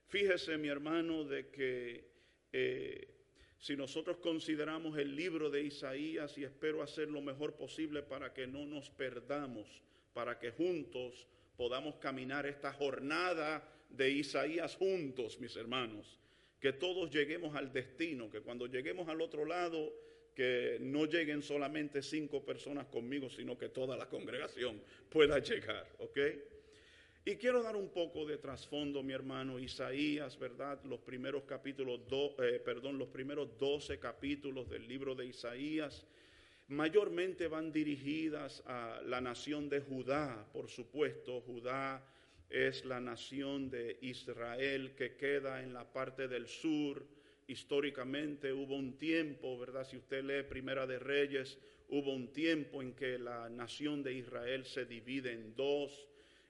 Fíjese, mi hermano, de que eh, si nosotros consideramos el libro de Isaías y espero hacer lo mejor posible para que no nos perdamos, para que juntos podamos caminar esta jornada de Isaías juntos, mis hermanos, que todos lleguemos al destino, que cuando lleguemos al otro lado, que no lleguen solamente cinco personas conmigo, sino que toda la congregación pueda llegar, ¿ok? Y quiero dar un poco de trasfondo, mi hermano, Isaías, ¿verdad? Los primeros capítulos, eh, perdón, los primeros 12 capítulos del libro de Isaías mayormente van dirigidas a la nación de Judá, por supuesto, Judá es la nación de Israel que queda en la parte del sur. Históricamente hubo un tiempo, ¿verdad? Si usted lee Primera de Reyes, hubo un tiempo en que la nación de Israel se divide en dos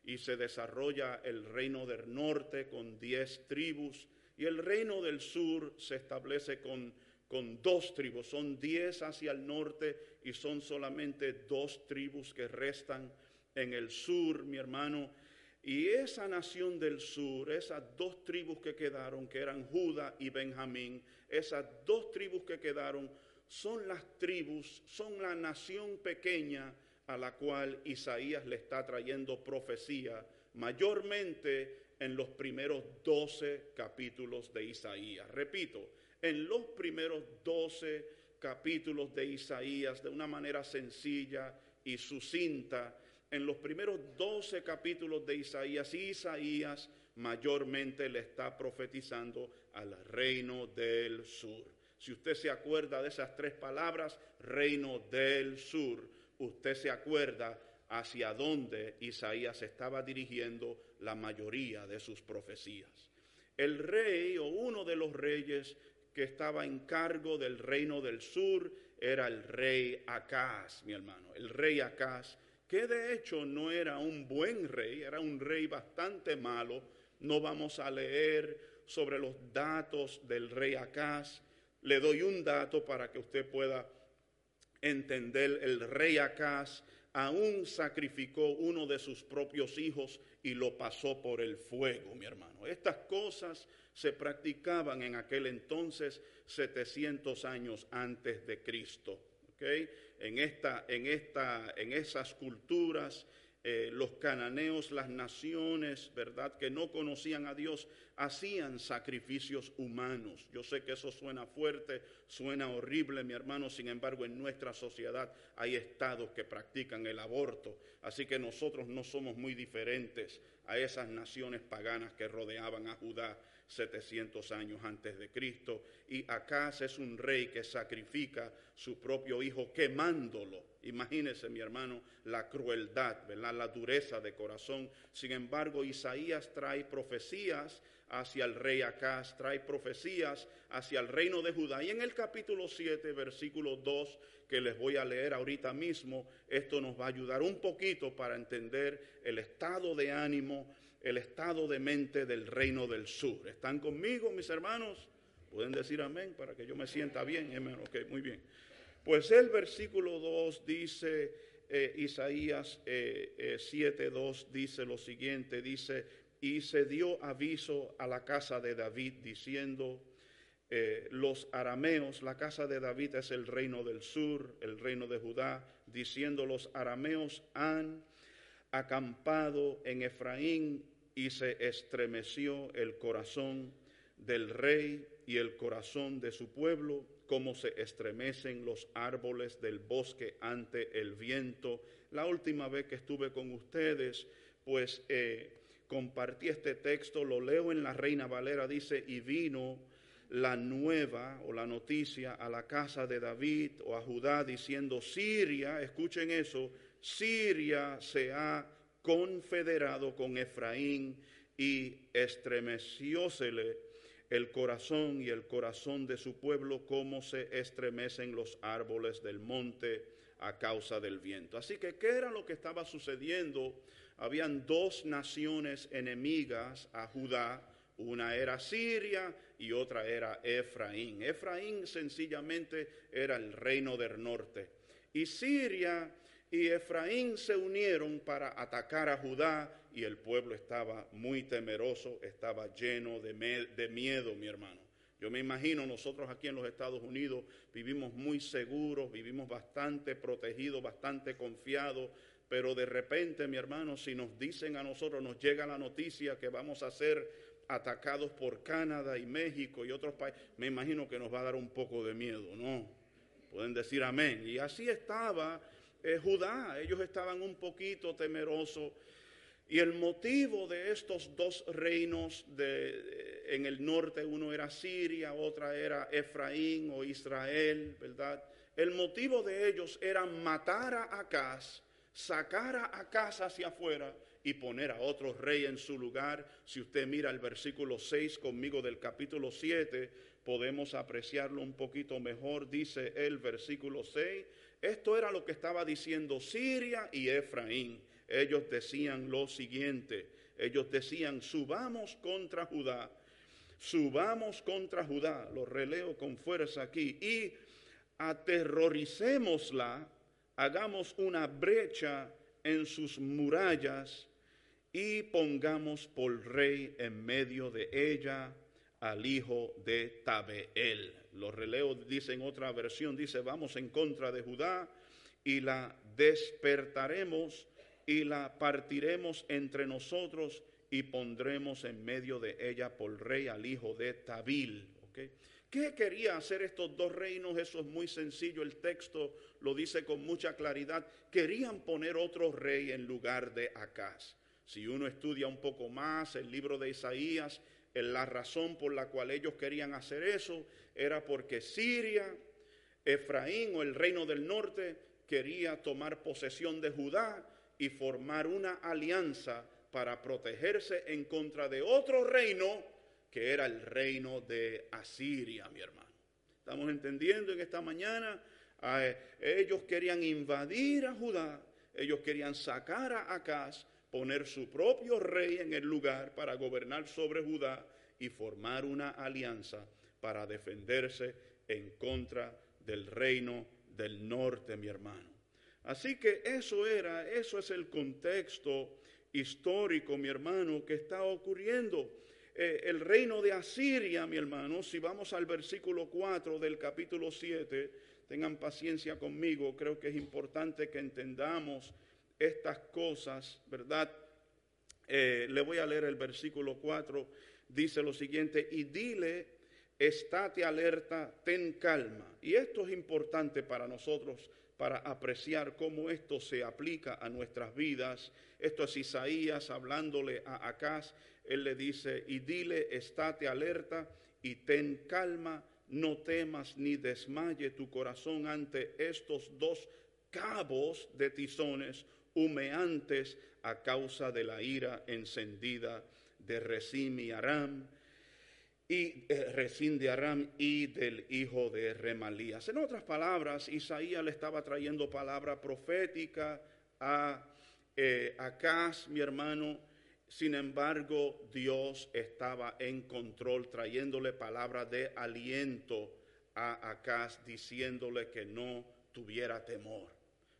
y se desarrolla el reino del norte con diez tribus y el reino del sur se establece con, con dos tribus, son diez hacia el norte y son solamente dos tribus que restan en el sur, mi hermano. Y esa nación del sur, esas dos tribus que quedaron, que eran Judá y Benjamín, esas dos tribus que quedaron, son las tribus, son la nación pequeña a la cual Isaías le está trayendo profecía, mayormente en los primeros doce capítulos de Isaías. Repito, en los primeros doce capítulos de Isaías, de una manera sencilla y sucinta, en los primeros doce capítulos de Isaías, Isaías mayormente le está profetizando al reino del sur. Si usted se acuerda de esas tres palabras, reino del sur, usted se acuerda hacia dónde Isaías estaba dirigiendo la mayoría de sus profecías. El rey o uno de los reyes que estaba en cargo del reino del sur era el rey Acaz, mi hermano, el rey Acaz, que de hecho no era un buen rey, era un rey bastante malo. No vamos a leer sobre los datos del rey Acaz. Le doy un dato para que usted pueda entender. El rey Acaz aún sacrificó uno de sus propios hijos y lo pasó por el fuego, mi hermano. Estas cosas se practicaban en aquel entonces 700 años antes de Cristo. En, esta, en, esta, en esas culturas, eh, los cananeos, las naciones, ¿verdad?, que no conocían a Dios, hacían sacrificios humanos. Yo sé que eso suena fuerte, suena horrible, mi hermano, sin embargo, en nuestra sociedad hay estados que practican el aborto, así que nosotros no somos muy diferentes a esas naciones paganas que rodeaban a Judá 700 años antes de Cristo. Y Acaz es un rey que sacrifica su propio hijo quemándolo. Imagínese, mi hermano, la crueldad, la dureza de corazón. Sin embargo, Isaías trae profecías hacia el rey Acaz, trae profecías hacia el reino de Judá. Y en el capítulo 7, versículo 2, que les voy a leer ahorita mismo, esto nos va a ayudar un poquito para entender el estado de ánimo el estado de mente del reino del sur. ¿Están conmigo, mis hermanos? Pueden decir amén para que yo me sienta bien. Amén. Ok, muy bien. Pues el versículo 2 dice, eh, Isaías eh, 7, eh, 2 dice lo siguiente, dice, y se dio aviso a la casa de David diciendo, eh, los arameos, la casa de David es el reino del sur, el reino de Judá, diciendo los arameos han acampado en Efraín y se estremeció el corazón del rey y el corazón de su pueblo, como se estremecen los árboles del bosque ante el viento. La última vez que estuve con ustedes, pues eh, compartí este texto, lo leo en la Reina Valera, dice, y vino la nueva o la noticia a la casa de David o a Judá diciendo, Siria, escuchen eso, Siria se ha confederado con Efraín y estremeciósele el corazón y el corazón de su pueblo como se estremecen los árboles del monte a causa del viento. Así que, ¿qué era lo que estaba sucediendo? Habían dos naciones enemigas a Judá, una era Siria y otra era Efraín. Efraín sencillamente era el reino del norte. Y Siria y Efraín se unieron para atacar a Judá y el pueblo estaba muy temeroso, estaba lleno de, de, miedo, mi hermano. Yo me imagino nosotros aquí en los Estados Unidos vivimos muy seguros, vivimos bastante protegidos, bastante confiados, pero de repente, mi hermano, si nos dicen a nosotros, nos llega la noticia que vamos a ser atacados por Canadá y México y otros países, me imagino que nos va a dar un poco de miedo, ¿no? Pueden decir amén. Y así estaba eh, Judá, ellos estaban un poquito temerosos. Y el motivo de estos dos reinos de, en el norte, uno era Siria, otra era Efraín o Israel, ¿verdad? El motivo de ellos era matar a Acaz, sacar a Acaz hacia afuera y poner a otro rey en su lugar. Si usted mira el versículo 6 conmigo del capítulo 7, podemos apreciarlo un poquito mejor. Dice el versículo 6, esto era lo que estaba diciendo Siria y Efraín. Ellos decían lo siguiente, ellos decían, subamos contra Judá, subamos contra Judá, lo releo con fuerza aquí, y aterroricémosla, hagamos una brecha en sus murallas y pongamos por rey en medio de ella al hijo de Tabeel. Los releos dicen otra versión, dice, vamos en contra de Judá y la despertaremos y la partiremos entre nosotros y pondremos en medio de ella por rey al hijo de Tabil. ¿Qué quería hacer estos dos reinos? Eso es muy sencillo, el texto lo dice con mucha claridad. Querían poner otro rey en lugar de Acaz. Si uno estudia un poco más el libro de Isaías, la razón por la cual ellos querían hacer eso era porque Siria, Efraín o el reino del norte quería tomar posesión de Judá y formar una alianza para protegerse en contra de otro reino que era el reino de Asiria, mi hermano. Estamos entendiendo en esta mañana, ellos querían invadir a Judá, ellos querían sacar a Acaz, poner su propio rey en el lugar para gobernar sobre Judá y formar una alianza para defenderse en contra del reino del norte, mi hermano. Así que eso era, eso es el contexto histórico, mi hermano, que está ocurriendo. Eh, el reino de Asiria, mi hermano, si vamos al versículo 4 del capítulo 7, tengan paciencia conmigo, creo que es importante que entendamos estas cosas, ¿verdad? Eh, le voy a leer el versículo 4, dice lo siguiente, y dile, estate alerta, ten calma. Y esto es importante para nosotros para apreciar cómo esto se aplica a nuestras vidas. Esto es Isaías hablándole a Acaz. Él le dice, y dile, estate alerta y ten calma, no temas ni desmaye tu corazón ante estos dos cabos de tizones humeantes a causa de la ira encendida de Resim y Aram y eh, de Aram y del hijo de Remalías. En otras palabras, Isaías le estaba trayendo palabra profética a eh, Acaz, mi hermano. Sin embargo, Dios estaba en control, trayéndole palabra de aliento a Acaz, diciéndole que no tuviera temor.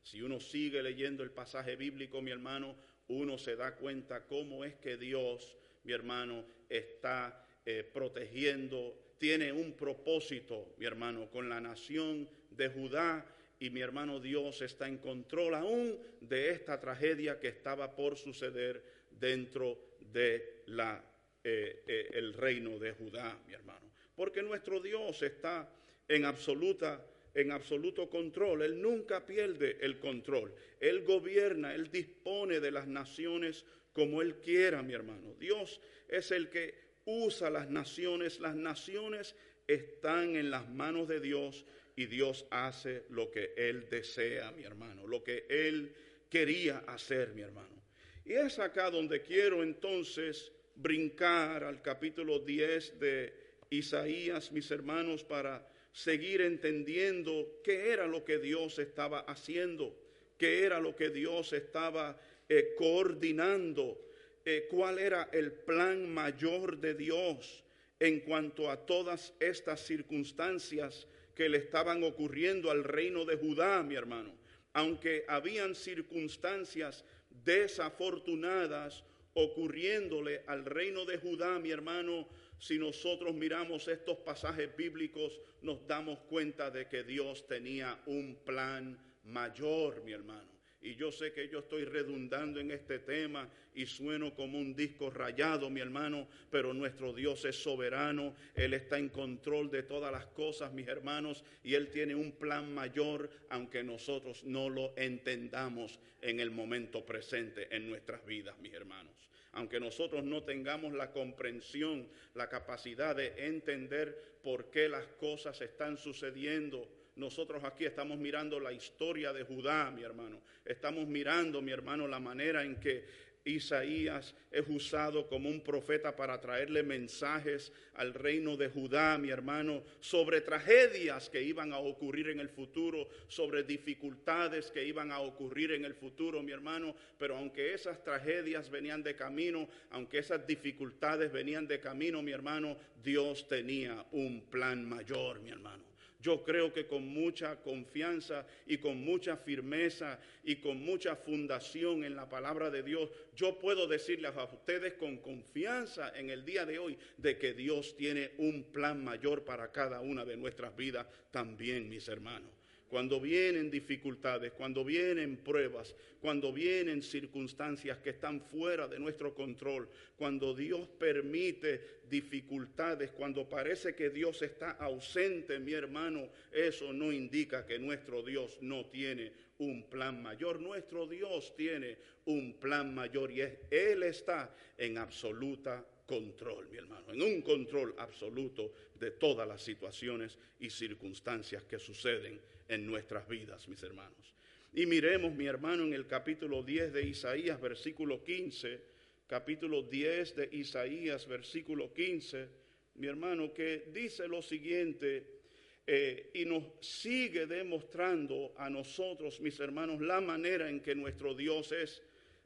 Si uno sigue leyendo el pasaje bíblico, mi hermano, uno se da cuenta cómo es que Dios, mi hermano, está eh, protegiendo, tiene un propósito, mi hermano, con la nación de Judá y mi hermano Dios está en control aún de esta tragedia que estaba por suceder dentro de la, eh, eh, el reino de Judá, mi hermano. Porque nuestro Dios está en absoluta en absoluto control, Él nunca pierde el control, Él gobierna, Él dispone de las naciones como Él quiera, mi hermano. Dios es el que usa las naciones, las naciones están en las manos de Dios y Dios hace lo que Él desea, mi hermano, lo que Él quería hacer, mi hermano. Y es acá donde quiero entonces brincar al capítulo 10 de Isaías, mis hermanos, para seguir entendiendo qué era lo que Dios estaba haciendo, qué era lo que Dios estaba eh, coordinando eh, cuál era el plan mayor de Dios en cuanto a todas estas circunstancias que le estaban ocurriendo al reino de Judá, mi hermano. Aunque habían circunstancias desafortunadas ocurriéndole al reino de Judá, mi hermano, si nosotros miramos estos pasajes bíblicos, nos damos cuenta de que Dios tenía un plan mayor, mi hermano. Y yo sé que yo estoy redundando en este tema y sueno como un disco rayado, mi hermano, pero nuestro Dios es soberano, Él está en control de todas las cosas, mis hermanos, y Él tiene un plan mayor, aunque nosotros no lo entendamos en el momento presente en nuestras vidas, mis hermanos. Aunque nosotros no tengamos la comprensión, la capacidad de entender por qué las cosas están sucediendo, nosotros aquí estamos mirando la historia de Judá, mi hermano. Estamos mirando, mi hermano, la manera en que Isaías es usado como un profeta para traerle mensajes al reino de Judá, mi hermano, sobre tragedias que iban a ocurrir en el futuro, sobre dificultades que iban a ocurrir en el futuro, mi hermano. Pero aunque esas tragedias venían de camino, aunque esas dificultades venían de camino, mi hermano, Dios tenía un plan mayor, mi hermano. Yo creo que con mucha confianza y con mucha firmeza y con mucha fundación en la palabra de Dios, yo puedo decirles a ustedes con confianza en el día de hoy de que Dios tiene un plan mayor para cada una de nuestras vidas también, mis hermanos cuando vienen dificultades, cuando vienen pruebas, cuando vienen circunstancias que están fuera de nuestro control, cuando Dios permite dificultades, cuando parece que Dios está ausente, mi hermano, eso no indica que nuestro Dios no tiene un plan mayor. Nuestro Dios tiene un plan mayor y Él está en absoluta control, mi hermano, en un control absoluto de todas las situaciones y circunstancias que suceden en nuestras vidas, mis hermanos. Y miremos, mi hermano, en el capítulo 10 de Isaías, versículo 15, capítulo 10 de Isaías, versículo 15, mi hermano, que dice lo siguiente, eh, y nos sigue demostrando a nosotros, mis hermanos, la manera en que nuestro Dios es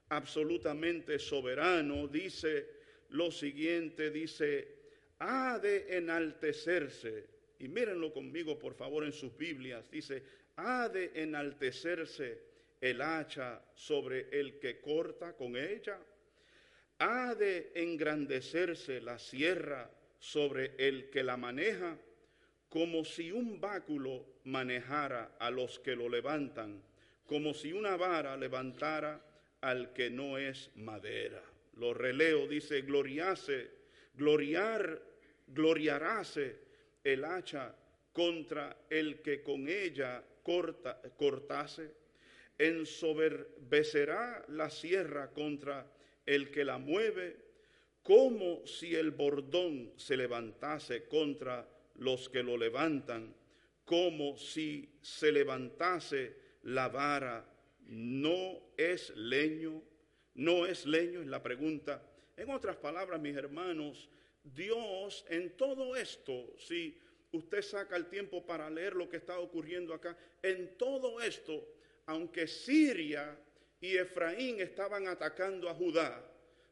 absolutamente soberano. Dice lo siguiente, dice, ha de enaltecerse y mírenlo conmigo, por favor, en sus Biblias. Dice, ha de enaltecerse el hacha sobre el que corta con ella. Ha de engrandecerse la sierra sobre el que la maneja, como si un báculo manejara a los que lo levantan, como si una vara levantara al que no es madera. Lo releo, dice, gloriase, gloriar, gloriarase el hacha contra el que con ella corta, cortase, ensoberbecerá la sierra contra el que la mueve, como si el bordón se levantase contra los que lo levantan, como si se levantase la vara. No es leño, no es leño, es la pregunta. En otras palabras, mis hermanos, Dios en todo esto, si usted saca el tiempo para leer lo que está ocurriendo acá, en todo esto, aunque Siria y Efraín estaban atacando a Judá,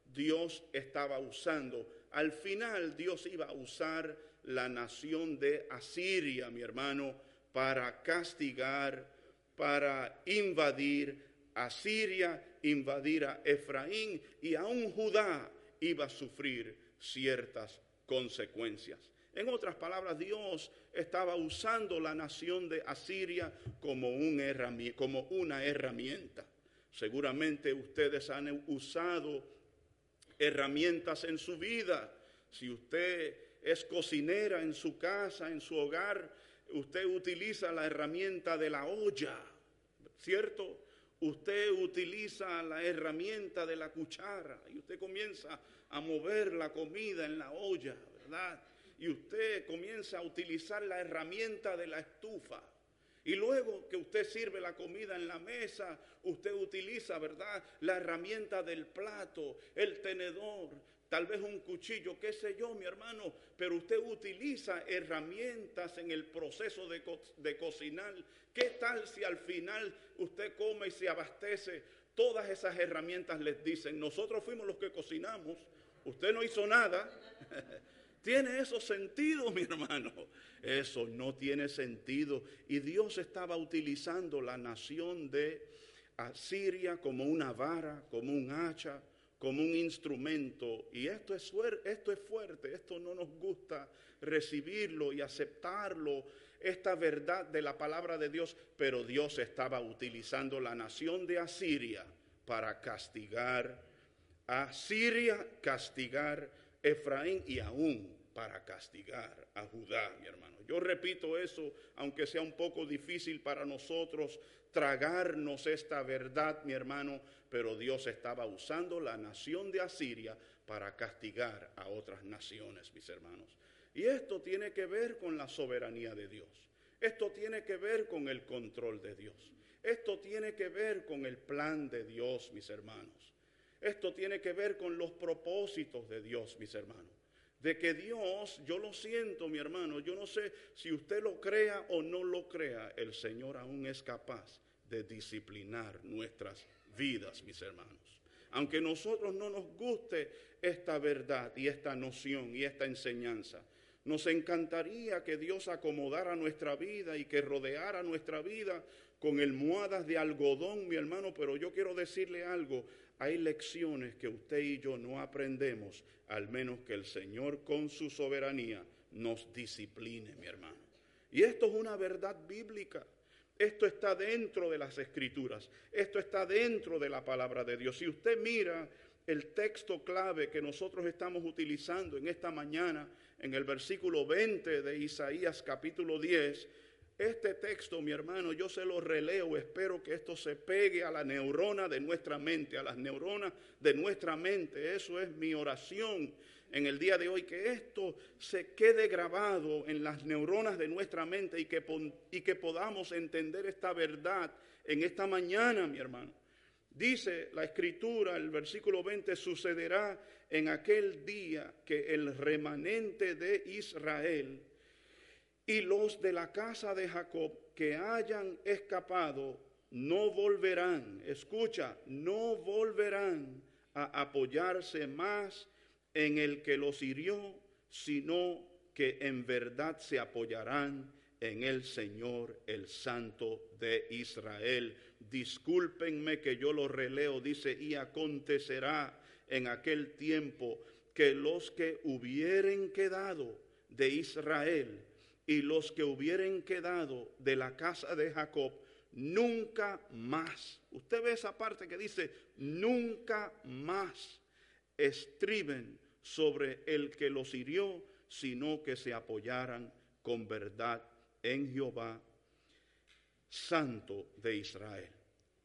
Dios estaba usando, al final Dios iba a usar la nación de Asiria, mi hermano, para castigar, para invadir a Siria, invadir a Efraín y aún Judá iba a sufrir ciertas consecuencias. En otras palabras, Dios estaba usando la nación de Asiria como, un como una herramienta. Seguramente ustedes han usado herramientas en su vida. Si usted es cocinera en su casa, en su hogar, usted utiliza la herramienta de la olla, ¿cierto? Usted utiliza la herramienta de la cuchara y usted comienza a mover la comida en la olla, ¿verdad? Y usted comienza a utilizar la herramienta de la estufa. Y luego que usted sirve la comida en la mesa, usted utiliza, ¿verdad? La herramienta del plato, el tenedor, tal vez un cuchillo, qué sé yo, mi hermano, pero usted utiliza herramientas en el proceso de, de, cocinar. ¿Qué tal si al final usted come y se abastece? Todas esas herramientas les dicen, nosotros fuimos los que cocinamos, usted no hizo nada. <laughs> ¿Tiene eso sentido, mi hermano? Eso no tiene sentido. Y Dios estaba utilizando la nación de Asiria como una vara, como un hacha, como un instrumento. Y esto es, esto es fuerte, esto no nos gusta recibirlo y aceptarlo, esta verdad de la palabra de Dios, pero Dios estaba utilizando la nación de Asiria para castigar a Siria, castigar Efraín y aún para castigar a Judá, mi hermano. Yo repito eso, aunque sea un poco difícil para nosotros tragarnos esta verdad, mi hermano, pero Dios estaba usando la nación de Asiria para castigar a otras naciones, mis hermanos. Y esto tiene que ver con la soberanía de Dios. Esto tiene que ver con el control de Dios. Esto tiene que ver con el plan de Dios, mis hermanos. Esto tiene que ver con los propósitos de Dios, mis hermanos. De que Dios, yo lo siento, mi hermano, yo no sé si usted lo crea o no lo crea, el Señor aún es capaz de disciplinar nuestras vidas, mis hermanos. Aunque nosotros no nos guste esta verdad y esta noción y esta enseñanza, Nos encantaría que Dios acomodara nuestra vida y que rodeara nuestra vida con almohadas de algodón, mi hermano, pero yo quiero decirle algo, hay lecciones que usted y yo no aprendemos, al menos que el Señor con su soberanía nos discipline, mi hermano. Y esto es una verdad bíblica. Esto está dentro de las escrituras. Esto está dentro de la palabra de Dios. Si usted mira el texto clave que nosotros estamos utilizando en esta mañana, en el versículo 20 de Isaías capítulo 10, este texto, mi hermano, yo se lo releo, espero que esto se pegue a la neurona de nuestra mente, a las neuronas de nuestra mente. Eso es mi oración en el día de hoy, que esto se quede grabado en las neuronas de nuestra mente y que, y que podamos entender esta verdad en esta mañana, mi hermano. Dice la escritura, el versículo 20, sucederá en aquel día que el remanente de Israel y los de la casa de Jacob que hayan escapado no volverán, escucha, no volverán a apoyarse más en el que los hirió, sino que en verdad se apoyarán en el Señor, el Santo de Israel. Discúlpenme que yo lo releo, dice, y acontecerá en aquel tiempo que los que hubieren quedado de Israel, y los que hubieren quedado de la casa de Jacob, nunca más. Usted ve esa parte que dice, nunca más estriben sobre el que los hirió, sino que se apoyaran con verdad en Jehová, Santo de Israel.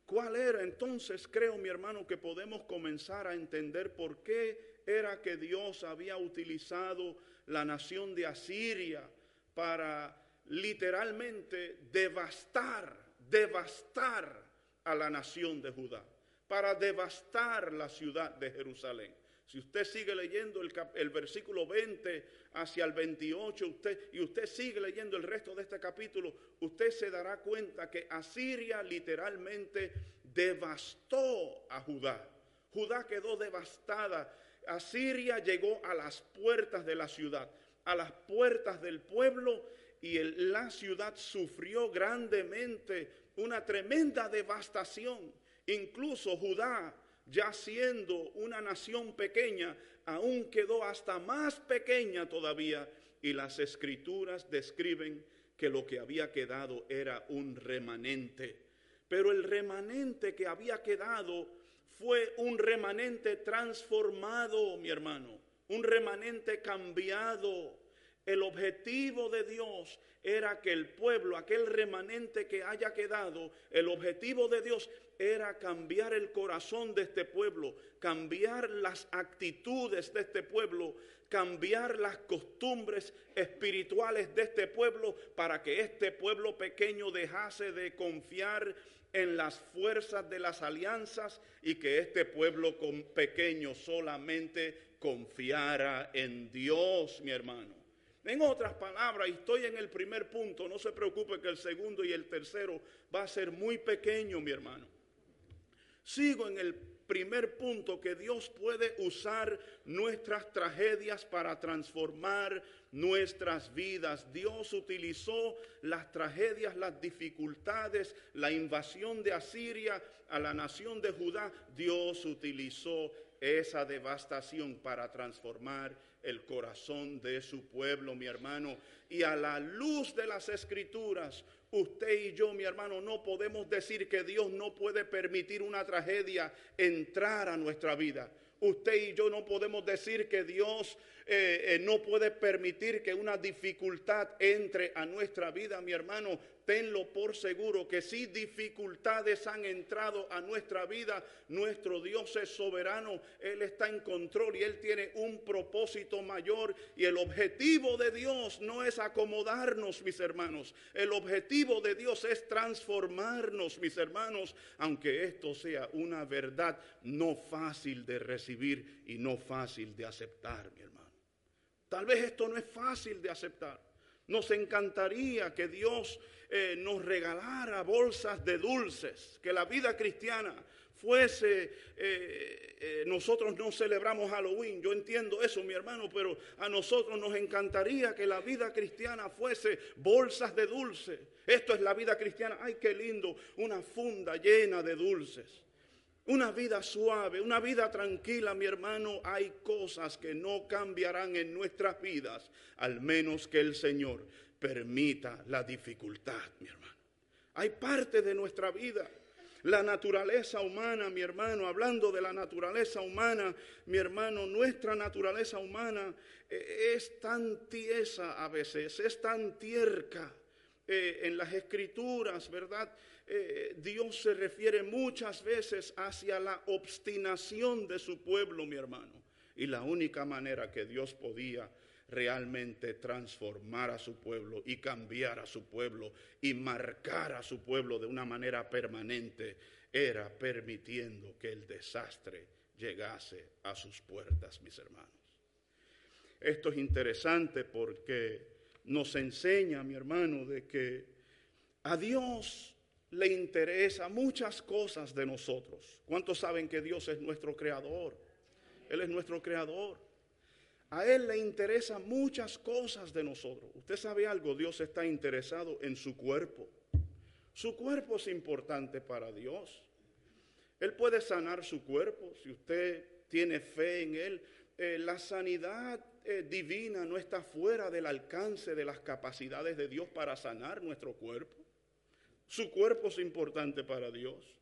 ¿Cuál era entonces, creo mi hermano, que podemos comenzar a entender por qué era que Dios había utilizado la nación de Asiria? Para literalmente devastar, devastar a la nación de Judá, para devastar la ciudad de Jerusalén. Si usted sigue leyendo el, versículo 20 hacia el 28 usted, y usted sigue leyendo el resto de este capítulo, usted se dará cuenta que Asiria literalmente devastó a Judá. Judá quedó devastada. Asiria llegó a las puertas de la ciudad a las puertas del pueblo y la ciudad sufrió grandemente una tremenda devastación. Incluso Judá, ya siendo una nación pequeña, aún quedó hasta más pequeña todavía. Y las escrituras describen que lo que había quedado era un remanente. Pero el remanente que había quedado fue un remanente transformado, mi hermano un remanente cambiado. El objetivo de Dios era que el pueblo, aquel remanente que haya quedado, el objetivo de Dios era cambiar el corazón de este pueblo, cambiar las actitudes de este pueblo, cambiar las costumbres espirituales de este pueblo para que este pueblo pequeño dejase de confiar en las fuerzas de las alianzas y que este pueblo pequeño solamente confiara en Dios, mi hermano. En otras palabras, estoy en el primer punto, no se preocupe que el segundo y el tercero va a ser muy pequeño, mi hermano. Sigo en el primer punto que Dios puede usar nuestras tragedias para transformar nuestras vidas. Dios utilizó las tragedias, las dificultades, la invasión de Asiria a la nación de Judá. Dios utilizó esa devastación para transformar el corazón de su pueblo, mi hermano. Y a la luz de las escrituras, usted y yo, mi hermano, no podemos decir que Dios no puede permitir una tragedia entrar a nuestra vida. Usted y yo no podemos decir que Dios eh, eh, no puede permitir que una dificultad entre a nuestra vida, mi hermano tenlo por seguro que si dificultades han entrado a nuestra vida, nuestro Dios es soberano, Él está en control y Él tiene un propósito mayor. Y el objetivo de Dios no es acomodarnos, mis hermanos. El objetivo de Dios es transformarnos, mis hermanos, aunque esto sea una verdad no fácil de recibir y no fácil de aceptar, mi hermano. Tal vez esto no es fácil de aceptar. Nos encantaría que Dios eh, nos regalara bolsas de dulces, que la vida cristiana fuese, eh, eh, nosotros no celebramos Halloween, yo entiendo eso, mi hermano, pero a nosotros nos encantaría que la vida cristiana fuese bolsas de dulce. Esto es la vida cristiana, ay, qué lindo, una funda llena de dulces. Una vida suave, una vida tranquila, mi hermano, hay cosas que no cambiarán en nuestras vidas, al menos que el Señor permita la dificultad, mi hermano. Hay parte de nuestra vida. La naturaleza humana, mi hermano, hablando de la naturaleza humana, mi hermano, nuestra naturaleza humana eh, es tan tiesa a veces, es tan tierca eh, en las escrituras, ¿verdad? Eh, Dios se refiere muchas veces hacia la obstinación de su pueblo, mi hermano. Y la única manera que Dios podía realmente transformar a su pueblo y cambiar a su pueblo y marcar a su pueblo de una manera permanente era permitiendo que el desastre llegase a sus puertas, mis hermanos. Esto es interesante porque nos enseña, mi hermano, de que a Dios le interesa muchas cosas de nosotros. ¿Cuántos saben que Dios es nuestro creador? Él es nuestro creador. A Él le interesa muchas cosas de nosotros. Usted sabe algo, Dios está interesado en su cuerpo. Su cuerpo es importante para Dios. Él puede sanar su cuerpo si usted tiene fe en Él. Eh, la sanidad eh, divina no está fuera del alcance de las capacidades de Dios para sanar nuestro cuerpo. Su cuerpo es importante para Dios.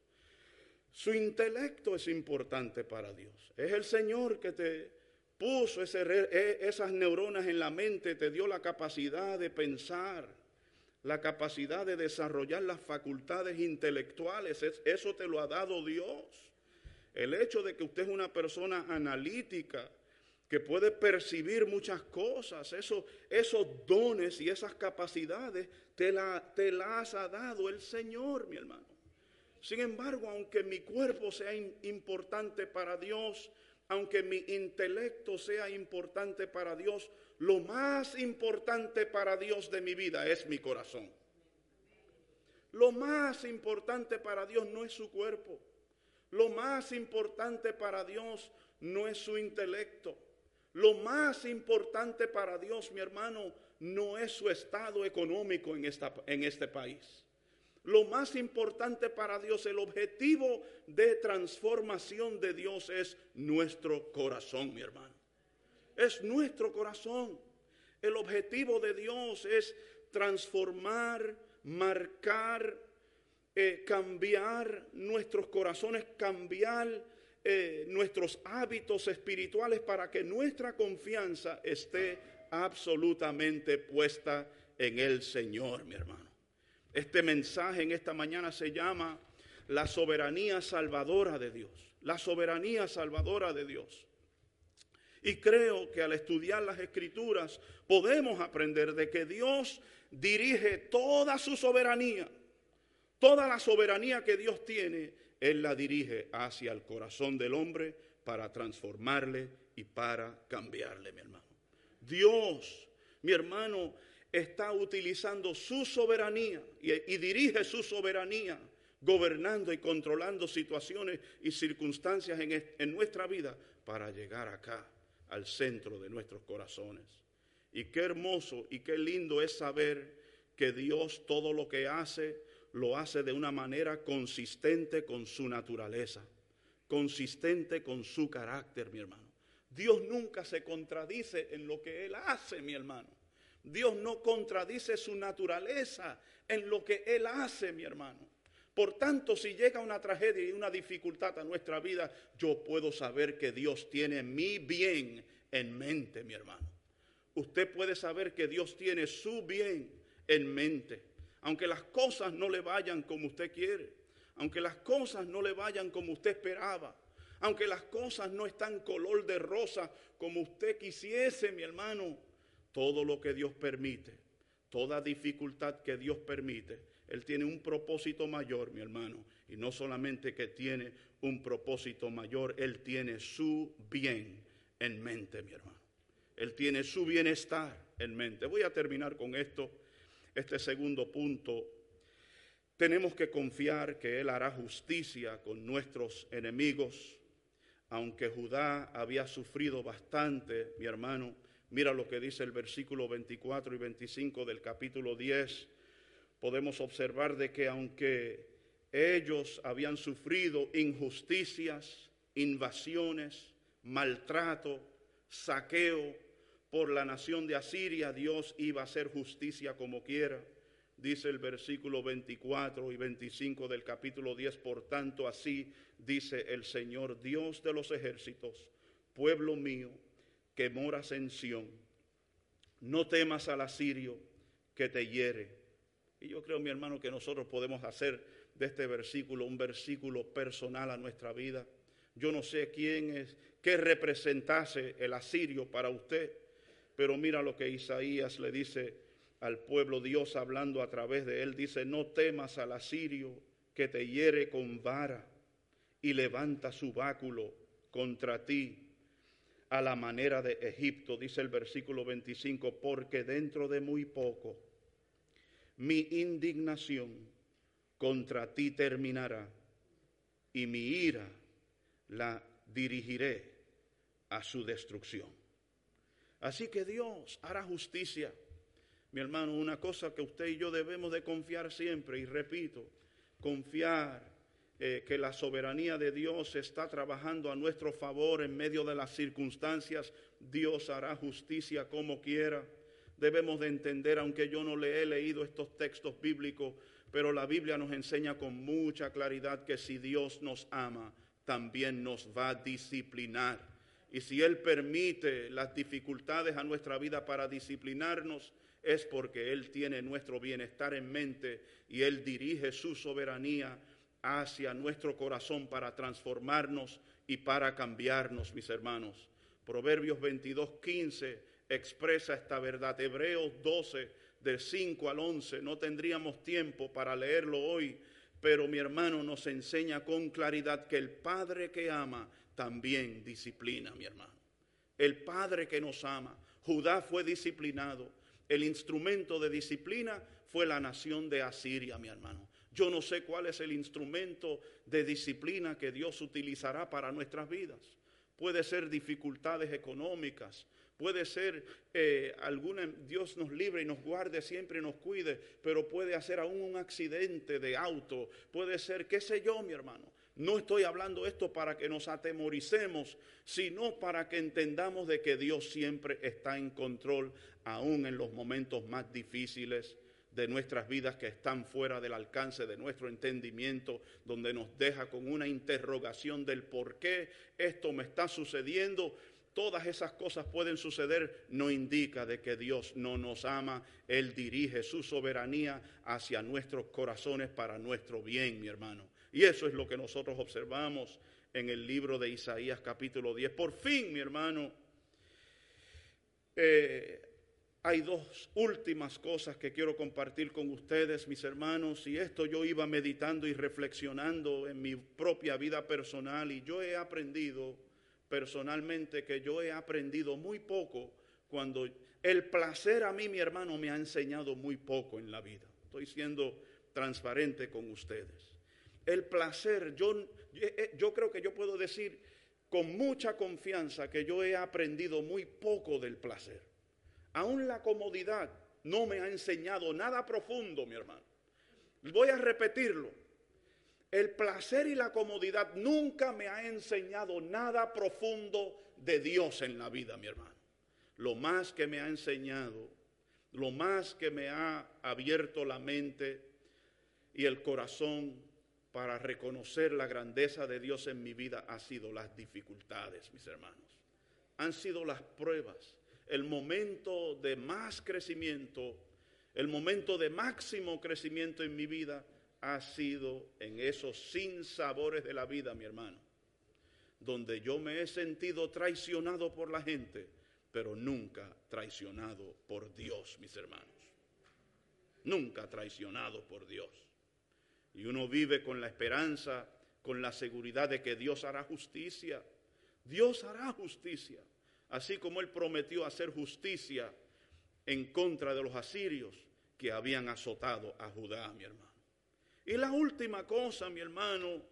Su intelecto es importante para Dios. Es el Señor que te puso e, esas neuronas en la mente, te dio la capacidad de pensar, la capacidad de desarrollar las facultades intelectuales. Eso te lo ha dado Dios. El hecho de que usted es una persona analítica, que puede percibir muchas cosas, eso, esos dones y esas capacidades te, la, te las ha dado el Señor, mi hermano. Sin embargo, aunque mi cuerpo sea importante para Dios, aunque mi intelecto sea importante para Dios, lo más importante para Dios de mi vida es mi corazón. Lo más importante para Dios no es su cuerpo. Lo más importante para Dios no es su intelecto. Lo más importante para Dios, mi hermano, no es su estado económico en, esta, en este país. Lo más importante para Dios, el objetivo de transformación de Dios es nuestro corazón, mi hermano. Es nuestro corazón. El objetivo de Dios es transformar, marcar, eh, cambiar nuestros corazones, cambiar eh, nuestros hábitos espirituales para que nuestra confianza esté absolutamente puesta en el Señor, mi hermano. Este mensaje en esta mañana se llama la soberanía salvadora de Dios, la soberanía salvadora de Dios. Y creo que al estudiar las escrituras podemos aprender de que Dios dirige toda su soberanía, toda la soberanía que Dios tiene él la dirige hacia el corazón del hombre para transformarle y para cambiarle, mi hermano. Dios, mi hermano, está utilizando su soberanía y, dirige su soberanía gobernando y controlando situaciones y circunstancias en, en nuestra vida para llegar acá, al centro de nuestros corazones. Y qué hermoso y qué lindo es saber que Dios todo lo que hace lo hace de una manera consistente con su naturaleza, consistente con su carácter, mi hermano. Dios nunca se contradice en lo que Él hace, mi hermano. Dios no contradice su naturaleza en lo que Él hace, mi hermano. Por tanto, si llega una tragedia y una dificultad a nuestra vida, yo puedo saber que Dios tiene mi bien en mente, mi hermano. Usted puede saber que Dios tiene su bien en mente aunque las cosas no le vayan como usted quiere, aunque las cosas no le vayan como usted esperaba, aunque las cosas no están color de rosa como usted quisiese, mi hermano, todo lo que Dios permite, toda dificultad que Dios permite, Él tiene un propósito mayor, mi hermano, y no solamente que tiene un propósito mayor, Él tiene su bien en mente, mi hermano. Él tiene su bienestar en mente. Voy a terminar con esto este segundo punto, Tenemos que confiar que Él hará justicia con nuestros enemigos. Aunque Judá había sufrido bastante, mi hermano, mira lo que dice el versículo 24 y 25 del capítulo 10. Podemos observar de que aunque ellos habían sufrido injusticias, invasiones, maltrato, saqueo por la nación de Asiria, Dios iba a hacer justicia como quiera. Dice el versículo 24 y 25 del capítulo 10, por tanto así dice el Señor, Dios de los ejércitos, pueblo mío, que moras en Sión, no temas al asirio que te hiere. Y yo creo, mi hermano, que nosotros podemos hacer de este versículo un versículo personal a nuestra vida. Yo no sé quién es, qué representase el asirio para usted, pero mira lo que Isaías le dice al pueblo Dios hablando a través de él. Dice, no temas al asirio que te hiere con vara y levanta su báculo contra ti a la manera de Egipto, dice el versículo 25, porque dentro de muy poco mi indignación contra ti terminará y mi ira la dirigiré a su destrucción. Así que Dios hará justicia. Mi hermano, una cosa que usted y yo debemos de confiar siempre, y repito, confiar eh, que la soberanía de Dios está trabajando a nuestro favor en medio de las circunstancias. Dios hará justicia como quiera. Debemos de entender, aunque yo no le he leído estos textos bíblicos, pero la Biblia nos enseña con mucha claridad que si Dios nos ama, también nos va a disciplinar. Y si Él permite las dificultades a nuestra vida para disciplinarnos, es porque Él tiene nuestro bienestar en mente y Él dirige su soberanía hacia nuestro corazón para transformarnos y para cambiarnos, mis hermanos. Proverbios 22, 15 expresa esta verdad. Hebreos 12, del 5 al 11, no tendríamos tiempo para leerlo hoy, pero mi hermano nos enseña con claridad que el Padre que ama también disciplina, mi hermano. El Padre que nos ama. Judá fue disciplinado. El instrumento de disciplina fue la nación de Asiria, mi hermano. Yo no sé cuál es el instrumento de disciplina que Dios utilizará para nuestras vidas. Puede ser dificultades económicas, puede ser eh, alguna, Dios nos libre y nos guarde siempre y nos cuide, pero puede hacer aún un accidente de auto, puede ser, qué sé yo, mi hermano. No estoy hablando esto para que nos atemoricemos, sino para que entendamos de que Dios siempre está en control, aún en los momentos más difíciles de nuestras vidas que están fuera del alcance de nuestro entendimiento, donde nos deja con una interrogación del por qué esto me está sucediendo, todas esas cosas pueden suceder, no indica de que Dios no nos ama. Él dirige su soberanía hacia nuestros corazones para nuestro bien, mi hermano. Y eso es lo que nosotros observamos en el libro de Isaías capítulo 10. Por fin, mi hermano, eh, hay dos últimas cosas que quiero compartir con ustedes, mis hermanos, y esto yo iba meditando y reflexionando en mi propia vida personal y yo he aprendido personalmente que yo he aprendido muy poco cuando el placer a mí, mi hermano, me ha enseñado muy poco en la vida. Estoy siendo transparente con ustedes. El placer, yo, yo creo que yo puedo decir con mucha confianza que yo he aprendido muy poco del placer. Aún la comodidad no me ha enseñado nada profundo, mi hermano. Voy a repetirlo. El placer y la comodidad nunca me ha enseñado nada profundo de Dios en la vida, mi hermano. Lo más que me ha enseñado, lo más que me ha abierto la mente y el corazón para reconocer la grandeza de Dios en mi vida ha sido las dificultades, mis hermanos. Han sido las pruebas, el momento de más crecimiento, el momento de máximo crecimiento en mi vida ha sido en esos sinsabores de la vida, mi hermano, donde yo me he sentido traicionado por la gente, pero nunca traicionado por Dios, mis hermanos. Nunca traicionado por Dios. Y uno vive con la esperanza, con la seguridad de que Dios hará justicia. Dios hará justicia, así como Él prometió hacer justicia en contra de los asirios que habían azotado a Judá, mi hermano. Y la última cosa, mi hermano,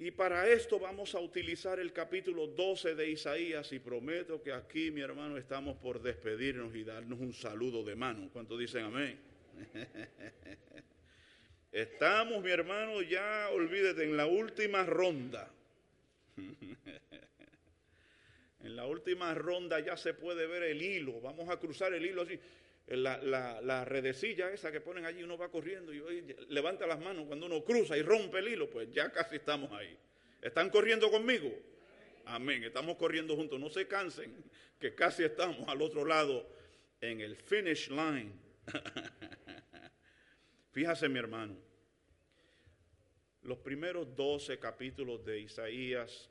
y para esto vamos a utilizar el capítulo 12 de Isaías y prometo que aquí, mi hermano, estamos por despedirnos y darnos un saludo de mano. ¿Cuántos dicen amén? <laughs> Estamos, mi hermano, ya, olvídate, en la última ronda. <laughs> en la última ronda ya se puede ver el hilo. Vamos a cruzar el hilo así. La, la, redecilla esa que ponen allí, uno va corriendo y levanta las manos cuando uno cruza y rompe el hilo, pues ya casi estamos ahí. ¿Están corriendo conmigo? Amén, estamos corriendo juntos, no se cansen, que casi estamos al otro lado en el finish line. <laughs> Fíjase mi hermano, los primeros 12 capítulos de Isaías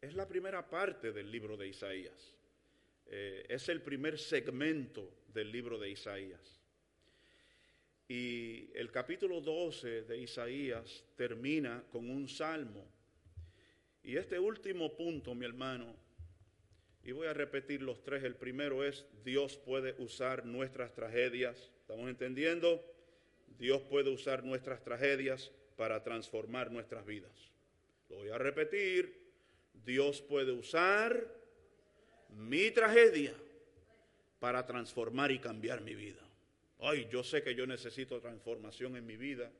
es la primera parte del libro de Isaías. Eh, es el primer segmento del libro de Isaías. Y el capítulo 12 de Isaías termina con un salmo. Y este último punto, mi hermano, y voy a repetir los tres. El primero es, Dios puede usar nuestras tragedias. ¿Estamos entendiendo? Dios puede usar nuestras tragedias para transformar nuestras vidas. Lo voy a repetir. Dios puede usar mi tragedia para transformar y cambiar mi vida. Ay, yo sé que yo necesito transformación en mi vida.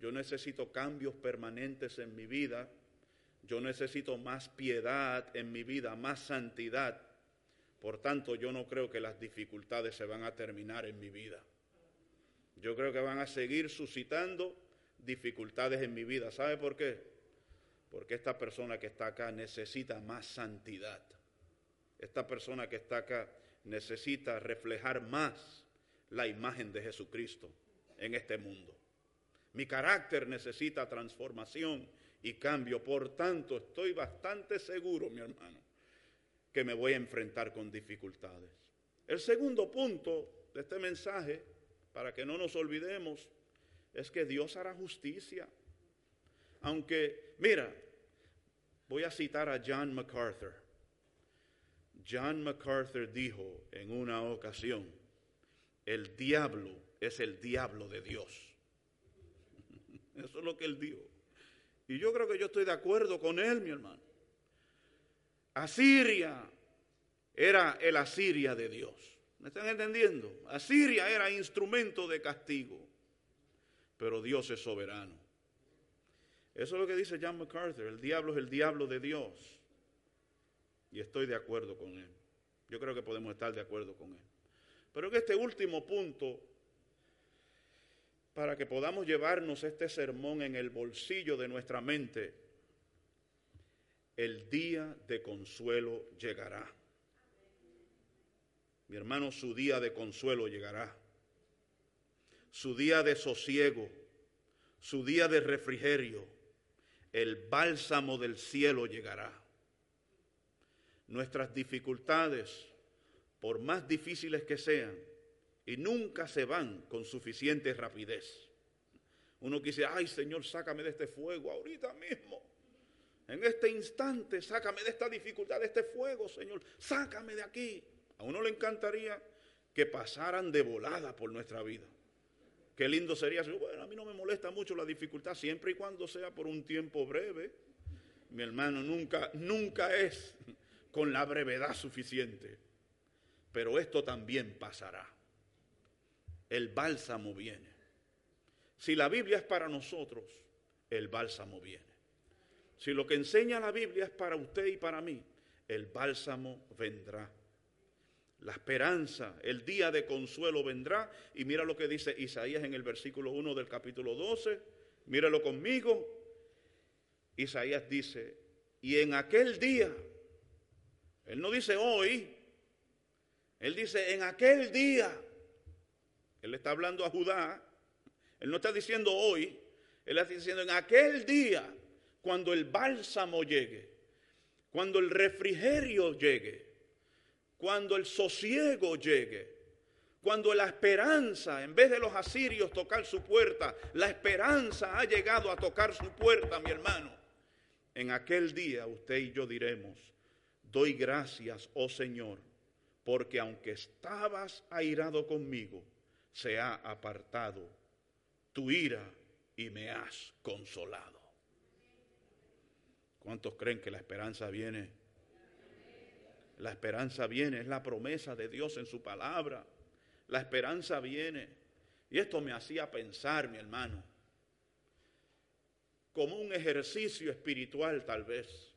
Yo necesito cambios permanentes en mi vida. Yo necesito más piedad en mi vida, más santidad. Por tanto, yo no creo que las dificultades se van a terminar en mi vida. Yo creo que van a seguir suscitando dificultades en mi vida. ¿Sabe por qué? Porque esta persona que está acá necesita más santidad. Esta persona que está acá necesita reflejar más la imagen de Jesucristo en este mundo. Mi carácter necesita transformación y cambio. Por tanto, estoy bastante seguro, mi hermano, que me voy a enfrentar con dificultades. El segundo punto de este mensaje para que no nos olvidemos, es que Dios hará justicia. Aunque, mira, voy a citar a John MacArthur. John MacArthur dijo en una ocasión, el diablo es el diablo de Dios. <laughs> Eso es lo que él dijo. Y yo creo que yo estoy de acuerdo con él, mi hermano. Asiria era el Asiria de Dios. ¿Me están entendiendo? Asiria era instrumento de castigo, pero Dios es soberano. Eso es lo que dice John MacArthur, el diablo es el diablo de Dios. Y estoy de acuerdo con él. Yo creo que podemos estar de acuerdo con él. Pero en este último punto, para que podamos llevarnos este sermón en el bolsillo de nuestra mente, el día de consuelo llegará. Mi hermano, su día de consuelo llegará. Su día de sosiego, su día de refrigerio, el bálsamo del cielo llegará. Nuestras dificultades, por más difíciles que sean, y nunca se van con suficiente rapidez. Uno quise, ay Señor, sácame de este fuego ahorita mismo. En este instante, sácame de esta dificultad, de este fuego, Señor. Sácame de aquí. A uno le encantaría que pasaran de volada por nuestra vida. Qué lindo sería bueno, a mí no me molesta mucho la dificultad, siempre y cuando sea por un tiempo breve. Mi hermano, nunca, nunca es con la brevedad suficiente. Pero esto también pasará. El bálsamo viene. Si la Biblia es para nosotros, el bálsamo viene. Si lo que enseña la Biblia es para usted y para mí, el bálsamo vendrá. La esperanza, el día de consuelo vendrá. Y mira lo que dice Isaías en el versículo 1 del capítulo 12. Míralo conmigo. Isaías dice, y en aquel día, él no dice hoy, él dice en aquel día, él está hablando a Judá, él no está diciendo hoy, él está diciendo en aquel día, cuando el bálsamo llegue, cuando el refrigerio llegue, cuando el sosiego llegue, cuando la esperanza, en vez de los asirios tocar su puerta, la esperanza ha llegado a tocar su puerta, mi hermano. En aquel día usted y yo diremos, doy gracias, oh Señor, porque aunque estabas airado conmigo, se ha apartado tu ira y me has consolado. ¿Cuántos creen que la esperanza viene? La esperanza viene, es la promesa de Dios en su palabra. La esperanza viene. Y esto me hacía pensar, mi hermano, como un ejercicio espiritual tal vez,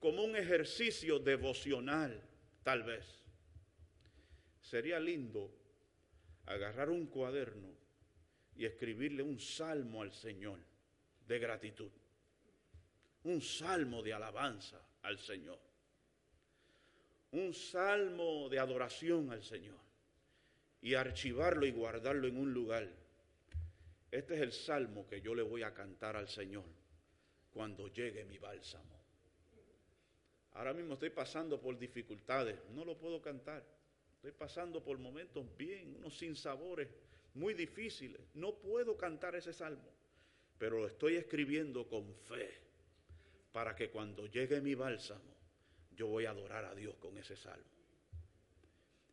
como un ejercicio devocional tal vez. Sería lindo agarrar un cuaderno y escribirle un salmo al Señor de gratitud, un salmo de alabanza al Señor, un salmo de adoración al Señor y archivarlo y guardarlo en un lugar. Este es el salmo que yo le voy a cantar al Señor cuando llegue mi bálsamo. Ahora mismo estoy pasando por dificultades, no lo puedo cantar. Estoy pasando por momentos bien, unos sinsabores muy difíciles. No puedo cantar ese salmo, pero lo estoy escribiendo con fe para que cuando llegue mi bálsamo, yo voy a adorar a Dios con ese salmo.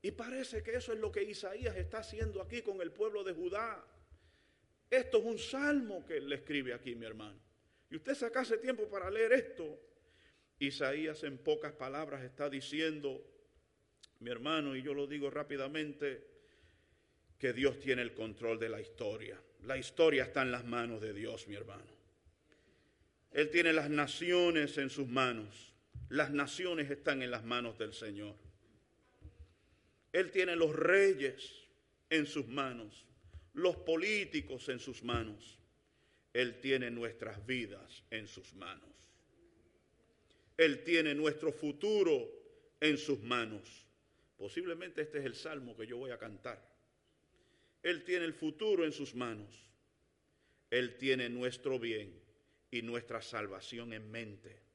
Y parece que eso es lo que Isaías está haciendo aquí con el pueblo de Judá. Esto es un salmo que le escribe aquí, mi hermano. Y usted sacase tiempo para leer esto. Isaías en pocas palabras está diciendo, mi hermano, y yo lo digo rápidamente, que Dios tiene el control de la historia. La historia está en las manos de Dios, mi hermano. Él tiene las naciones en sus manos. Las naciones están en las manos del Señor. Él tiene los reyes en sus manos, los políticos en sus manos. Él tiene nuestras vidas en sus manos. Él tiene nuestro futuro en sus manos. Posiblemente este es el salmo que yo voy a cantar. Él tiene el futuro en sus manos. Él tiene nuestro bien y nuestra salvación en mente.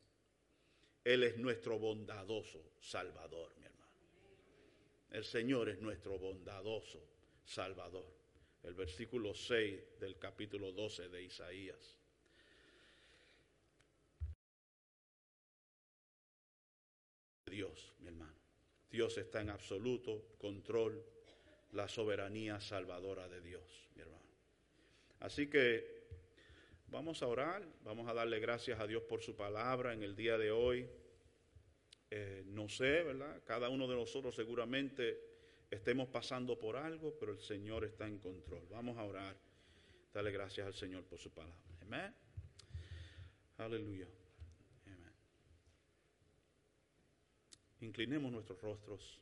Él es nuestro bondadoso Salvador, mi hermano. El Señor es nuestro bondadoso Salvador. El versículo 6 del capítulo 12 de Isaías. Dios, mi hermano. Dios está en absoluto control la soberanía salvadora de Dios, mi hermano. Así que vamos a orar, vamos a darle gracias a Dios por su palabra en el día de hoy. Eh, no sé, ¿verdad? Cada uno de nosotros seguramente estemos pasando por algo, pero el Señor está en control. Vamos a orar, darle gracias al Señor por su palabra. Amén. Aleluya. Amén. Inclinemos nuestros rostros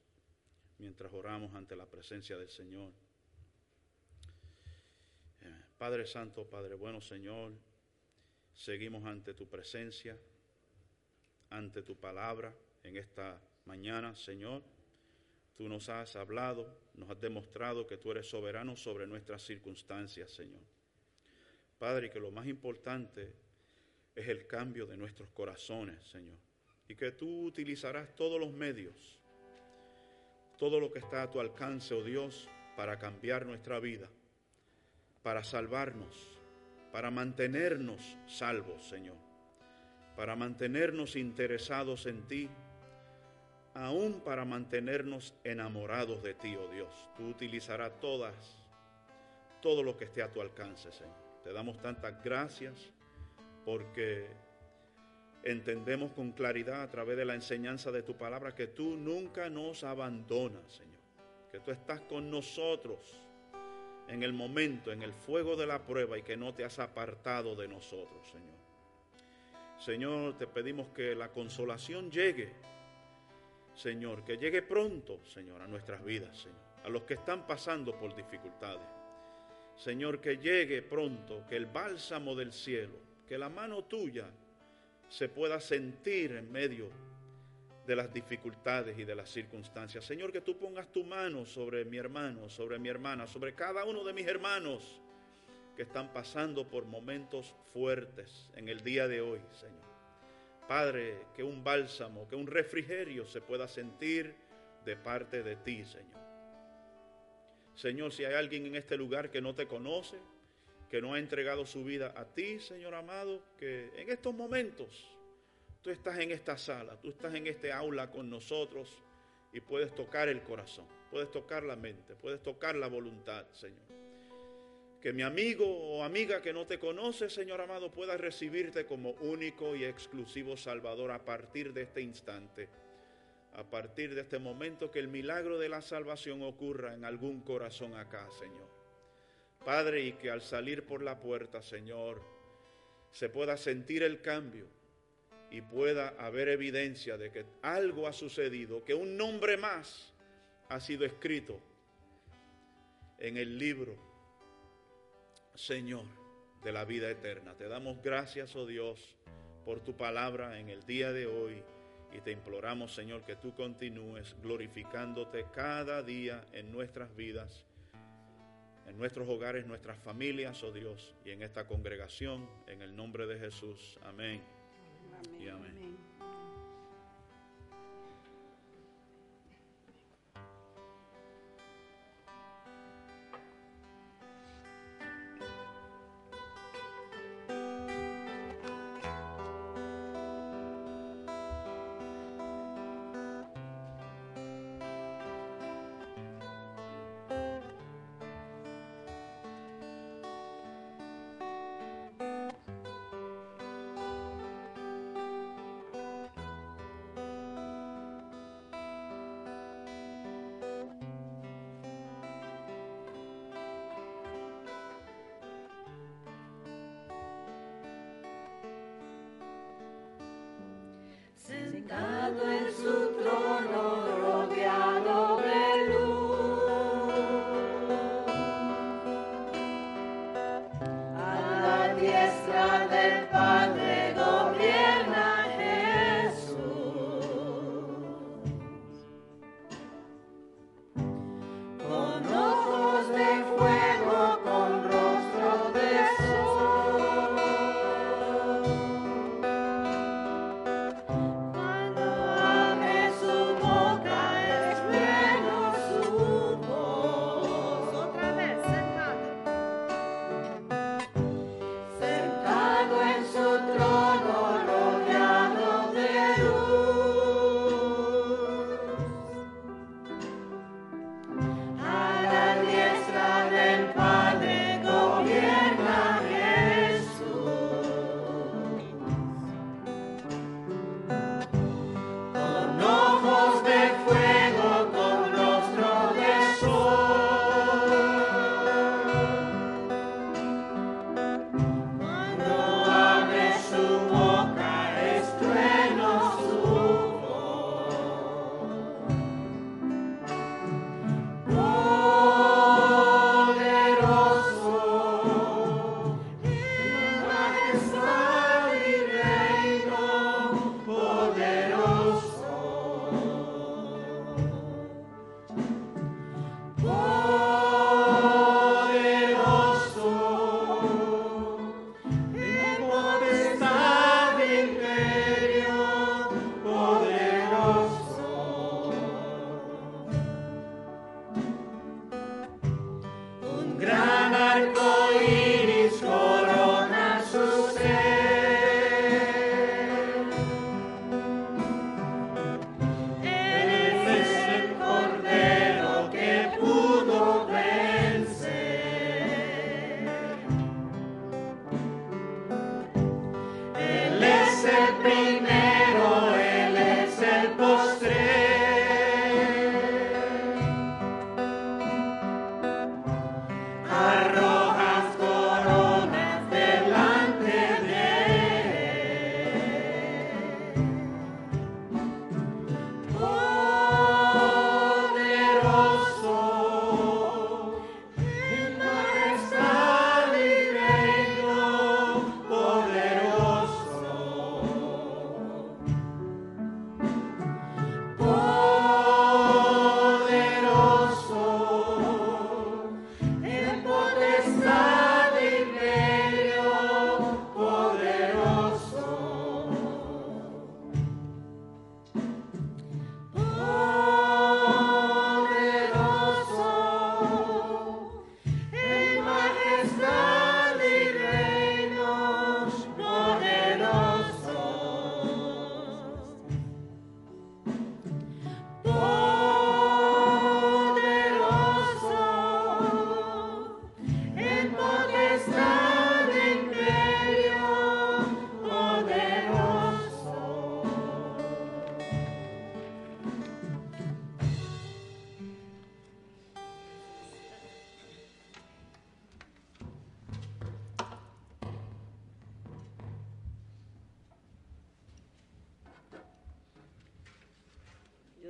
mientras oramos ante la presencia del Señor. Padre Santo, Padre bueno, Señor, seguimos ante tu presencia, ante tu palabra en esta mañana, Señor. Tú nos has hablado, nos has demostrado que tú eres soberano sobre nuestras circunstancias, Señor. Padre, que lo más importante es el cambio de nuestros corazones, Señor. Y que tú utilizarás todos los medios todo lo que está a tu alcance, oh Dios, para cambiar nuestra vida, para salvarnos, para mantenernos salvos, Señor, para mantenernos interesados en ti, aún para mantenernos enamorados de ti, oh Dios. Tú utilizarás todas, todo lo que esté a tu alcance, Señor. Te damos tantas gracias porque entendemos con claridad a través de la enseñanza de tu palabra que tú nunca nos abandonas, Señor. Que tú estás con nosotros en el momento, en el fuego de la prueba y que no te has apartado de nosotros, Señor. Señor, te pedimos que la consolación llegue, Señor, que llegue pronto, Señor, a nuestras vidas, Señor, a los que están pasando por dificultades. Señor, que llegue pronto, que el bálsamo del cielo, que la mano tuya se pueda sentir en medio de las dificultades y de las circunstancias. Señor, que tú pongas tu mano sobre mi hermano, sobre mi hermana, sobre cada uno de mis hermanos que están pasando por momentos fuertes en el día de hoy, Señor. Padre, que un bálsamo, que un refrigerio se pueda sentir de parte de ti, Señor. Señor, si hay alguien en este lugar que no te conoce, que no ha entregado su vida a ti, Señor amado, que en estos momentos tú estás en esta sala, tú estás en este aula con nosotros y puedes tocar el corazón, puedes tocar la mente, puedes tocar la voluntad, Señor. Que mi amigo o amiga que no te conoce, Señor amado, pueda recibirte como único y exclusivo Salvador a partir de este instante. A partir de este momento que el milagro de la salvación ocurra en algún corazón acá, Señor. Padre, y que al salir por la puerta, Señor, se pueda sentir el cambio y pueda haber evidencia de que algo ha sucedido, que un nombre más ha sido escrito en el libro, Señor, de la vida eterna. Te damos gracias, oh Dios, por tu palabra en el día de hoy y te imploramos, Señor, que tú continúes glorificándote cada día en nuestras vidas, en nuestros hogares, nuestras familias, oh Dios, y en esta congregación, en el nombre de Jesús. Amén. Y amén.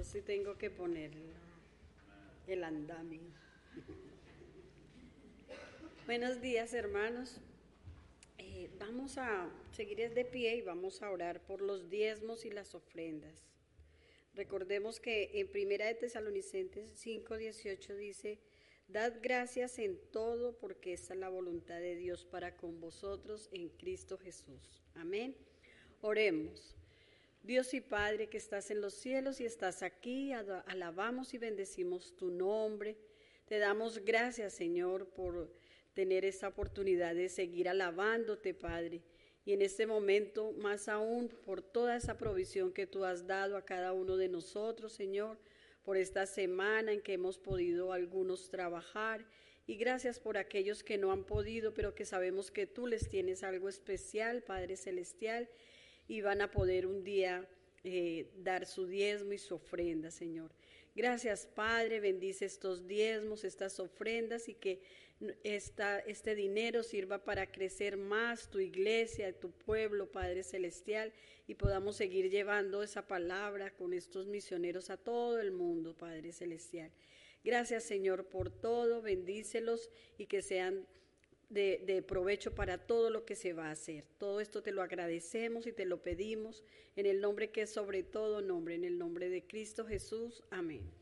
Sí tengo que poner el andamio. Buenos días, hermanos. Eh, vamos a seguir de pie y vamos a orar por los diezmos y las ofrendas. Recordemos que en Primera de Tesalonicenses 5:18 dice, Dad gracias en todo porque esta es la voluntad de Dios para con vosotros en Cristo Jesús. Amén. Oremos. Dios y Padre que estás en los cielos y estás aquí, alabamos y bendecimos tu nombre. Te damos gracias, Señor, por tener esta oportunidad de seguir alabándote, Padre. Y en este momento, más aún, por toda esa provisión que tú has dado a cada uno de nosotros, Señor por esta semana en que hemos podido algunos trabajar y gracias por aquellos que no han podido, pero que sabemos que tú les tienes algo especial, Padre Celestial, y van a poder un día eh, dar su diezmo y su ofrenda, Señor. Gracias, Padre, bendice estos diezmos, estas ofrendas y que esta, este dinero sirva para crecer más tu iglesia, tu pueblo, Padre Celestial, y podamos seguir llevando esa palabra con estos misioneros a todo el mundo, Padre Celestial. Gracias, Señor, por todo, bendícelos y que sean de, provecho para todo lo que se va a hacer. Todo esto te lo agradecemos y te lo pedimos en el nombre que es sobre todo nombre, en el nombre de Cristo Jesús. Amén.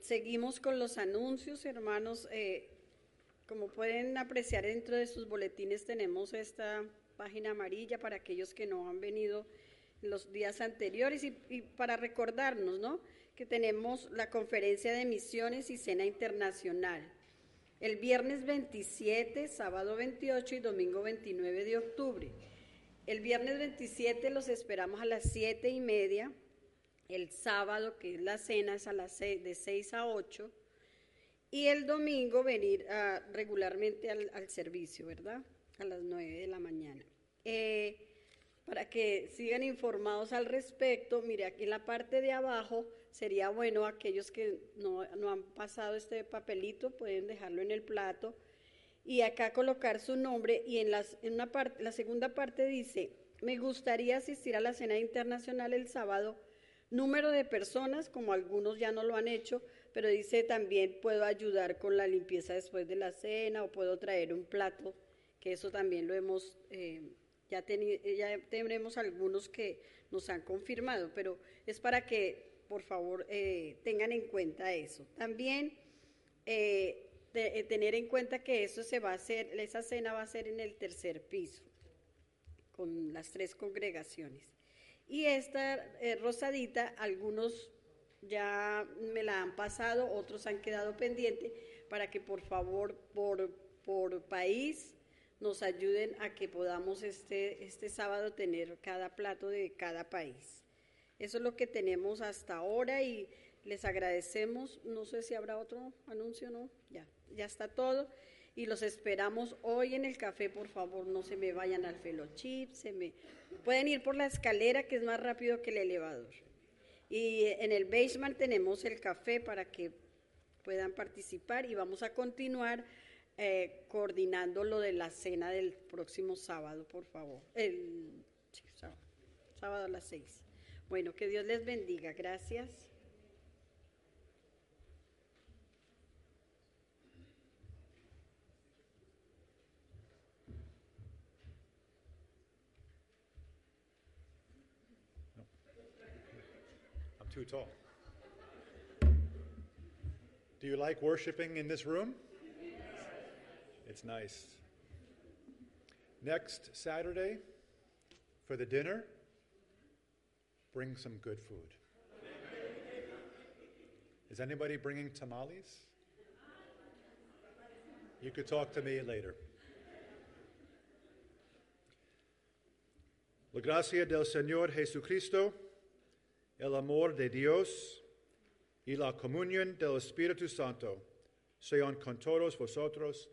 Seguimos con los anuncios, hermanos. Eh, como pueden apreciar dentro de sus boletines tenemos esta página amarilla para aquellos que no han venido los días anteriores y, y para recordarnos, ¿no? Que tenemos la conferencia de misiones y cena internacional. El viernes 27, sábado 28 y domingo 29 de octubre. El viernes 27 los esperamos a las siete y media el sábado, que es la cena, es a las de 6 a 8, y el domingo venir regularmente al, servicio, ¿verdad? A las 9 de la mañana. Eh, para que sigan informados al respecto, mire, aquí en la parte de abajo sería bueno aquellos que no, han pasado este papelito, pueden dejarlo en el plato y acá colocar su nombre y en, las, en una parte, la segunda parte dice, me gustaría asistir a la cena internacional el sábado número de personas, como algunos ya no lo han hecho, pero dice también puedo ayudar con la limpieza después de la cena o puedo traer un plato, que eso también lo hemos, eh, ya, ya tenemos algunos que nos han confirmado, pero es para que por favor eh, tengan en cuenta eso. También eh, tener en cuenta que eso se va a hacer, esa cena va a ser en el tercer piso, con las tres congregaciones. Y esta eh, rosadita, algunos ya me la han pasado, otros han quedado pendientes, para que por favor, por, por país, nos ayuden a que podamos este, este sábado tener cada plato de cada país. Eso es lo que tenemos hasta ahora y les agradecemos. No sé si habrá otro anuncio, ¿no? Ya, ya está todo y los esperamos hoy en el café, por favor, no se me vayan al fellowship, se me pueden ir por la escalera que es más rápido que el elevador. Y en el basement tenemos el café para que puedan participar y vamos a continuar eh, coordinando lo de la cena del próximo sábado, por favor. El sábado, sábado a las seis. Bueno, que Dios les bendiga. Gracias. Too tall. Do you like worshiping in this room? It's nice. Next Saturday, for the dinner, bring some good food. Is anybody bringing tamales? You could talk to me later. La gracia del Señor Jesucristo, el amor de Dios y la comunión del Espíritu Santo sean con todos vosotros.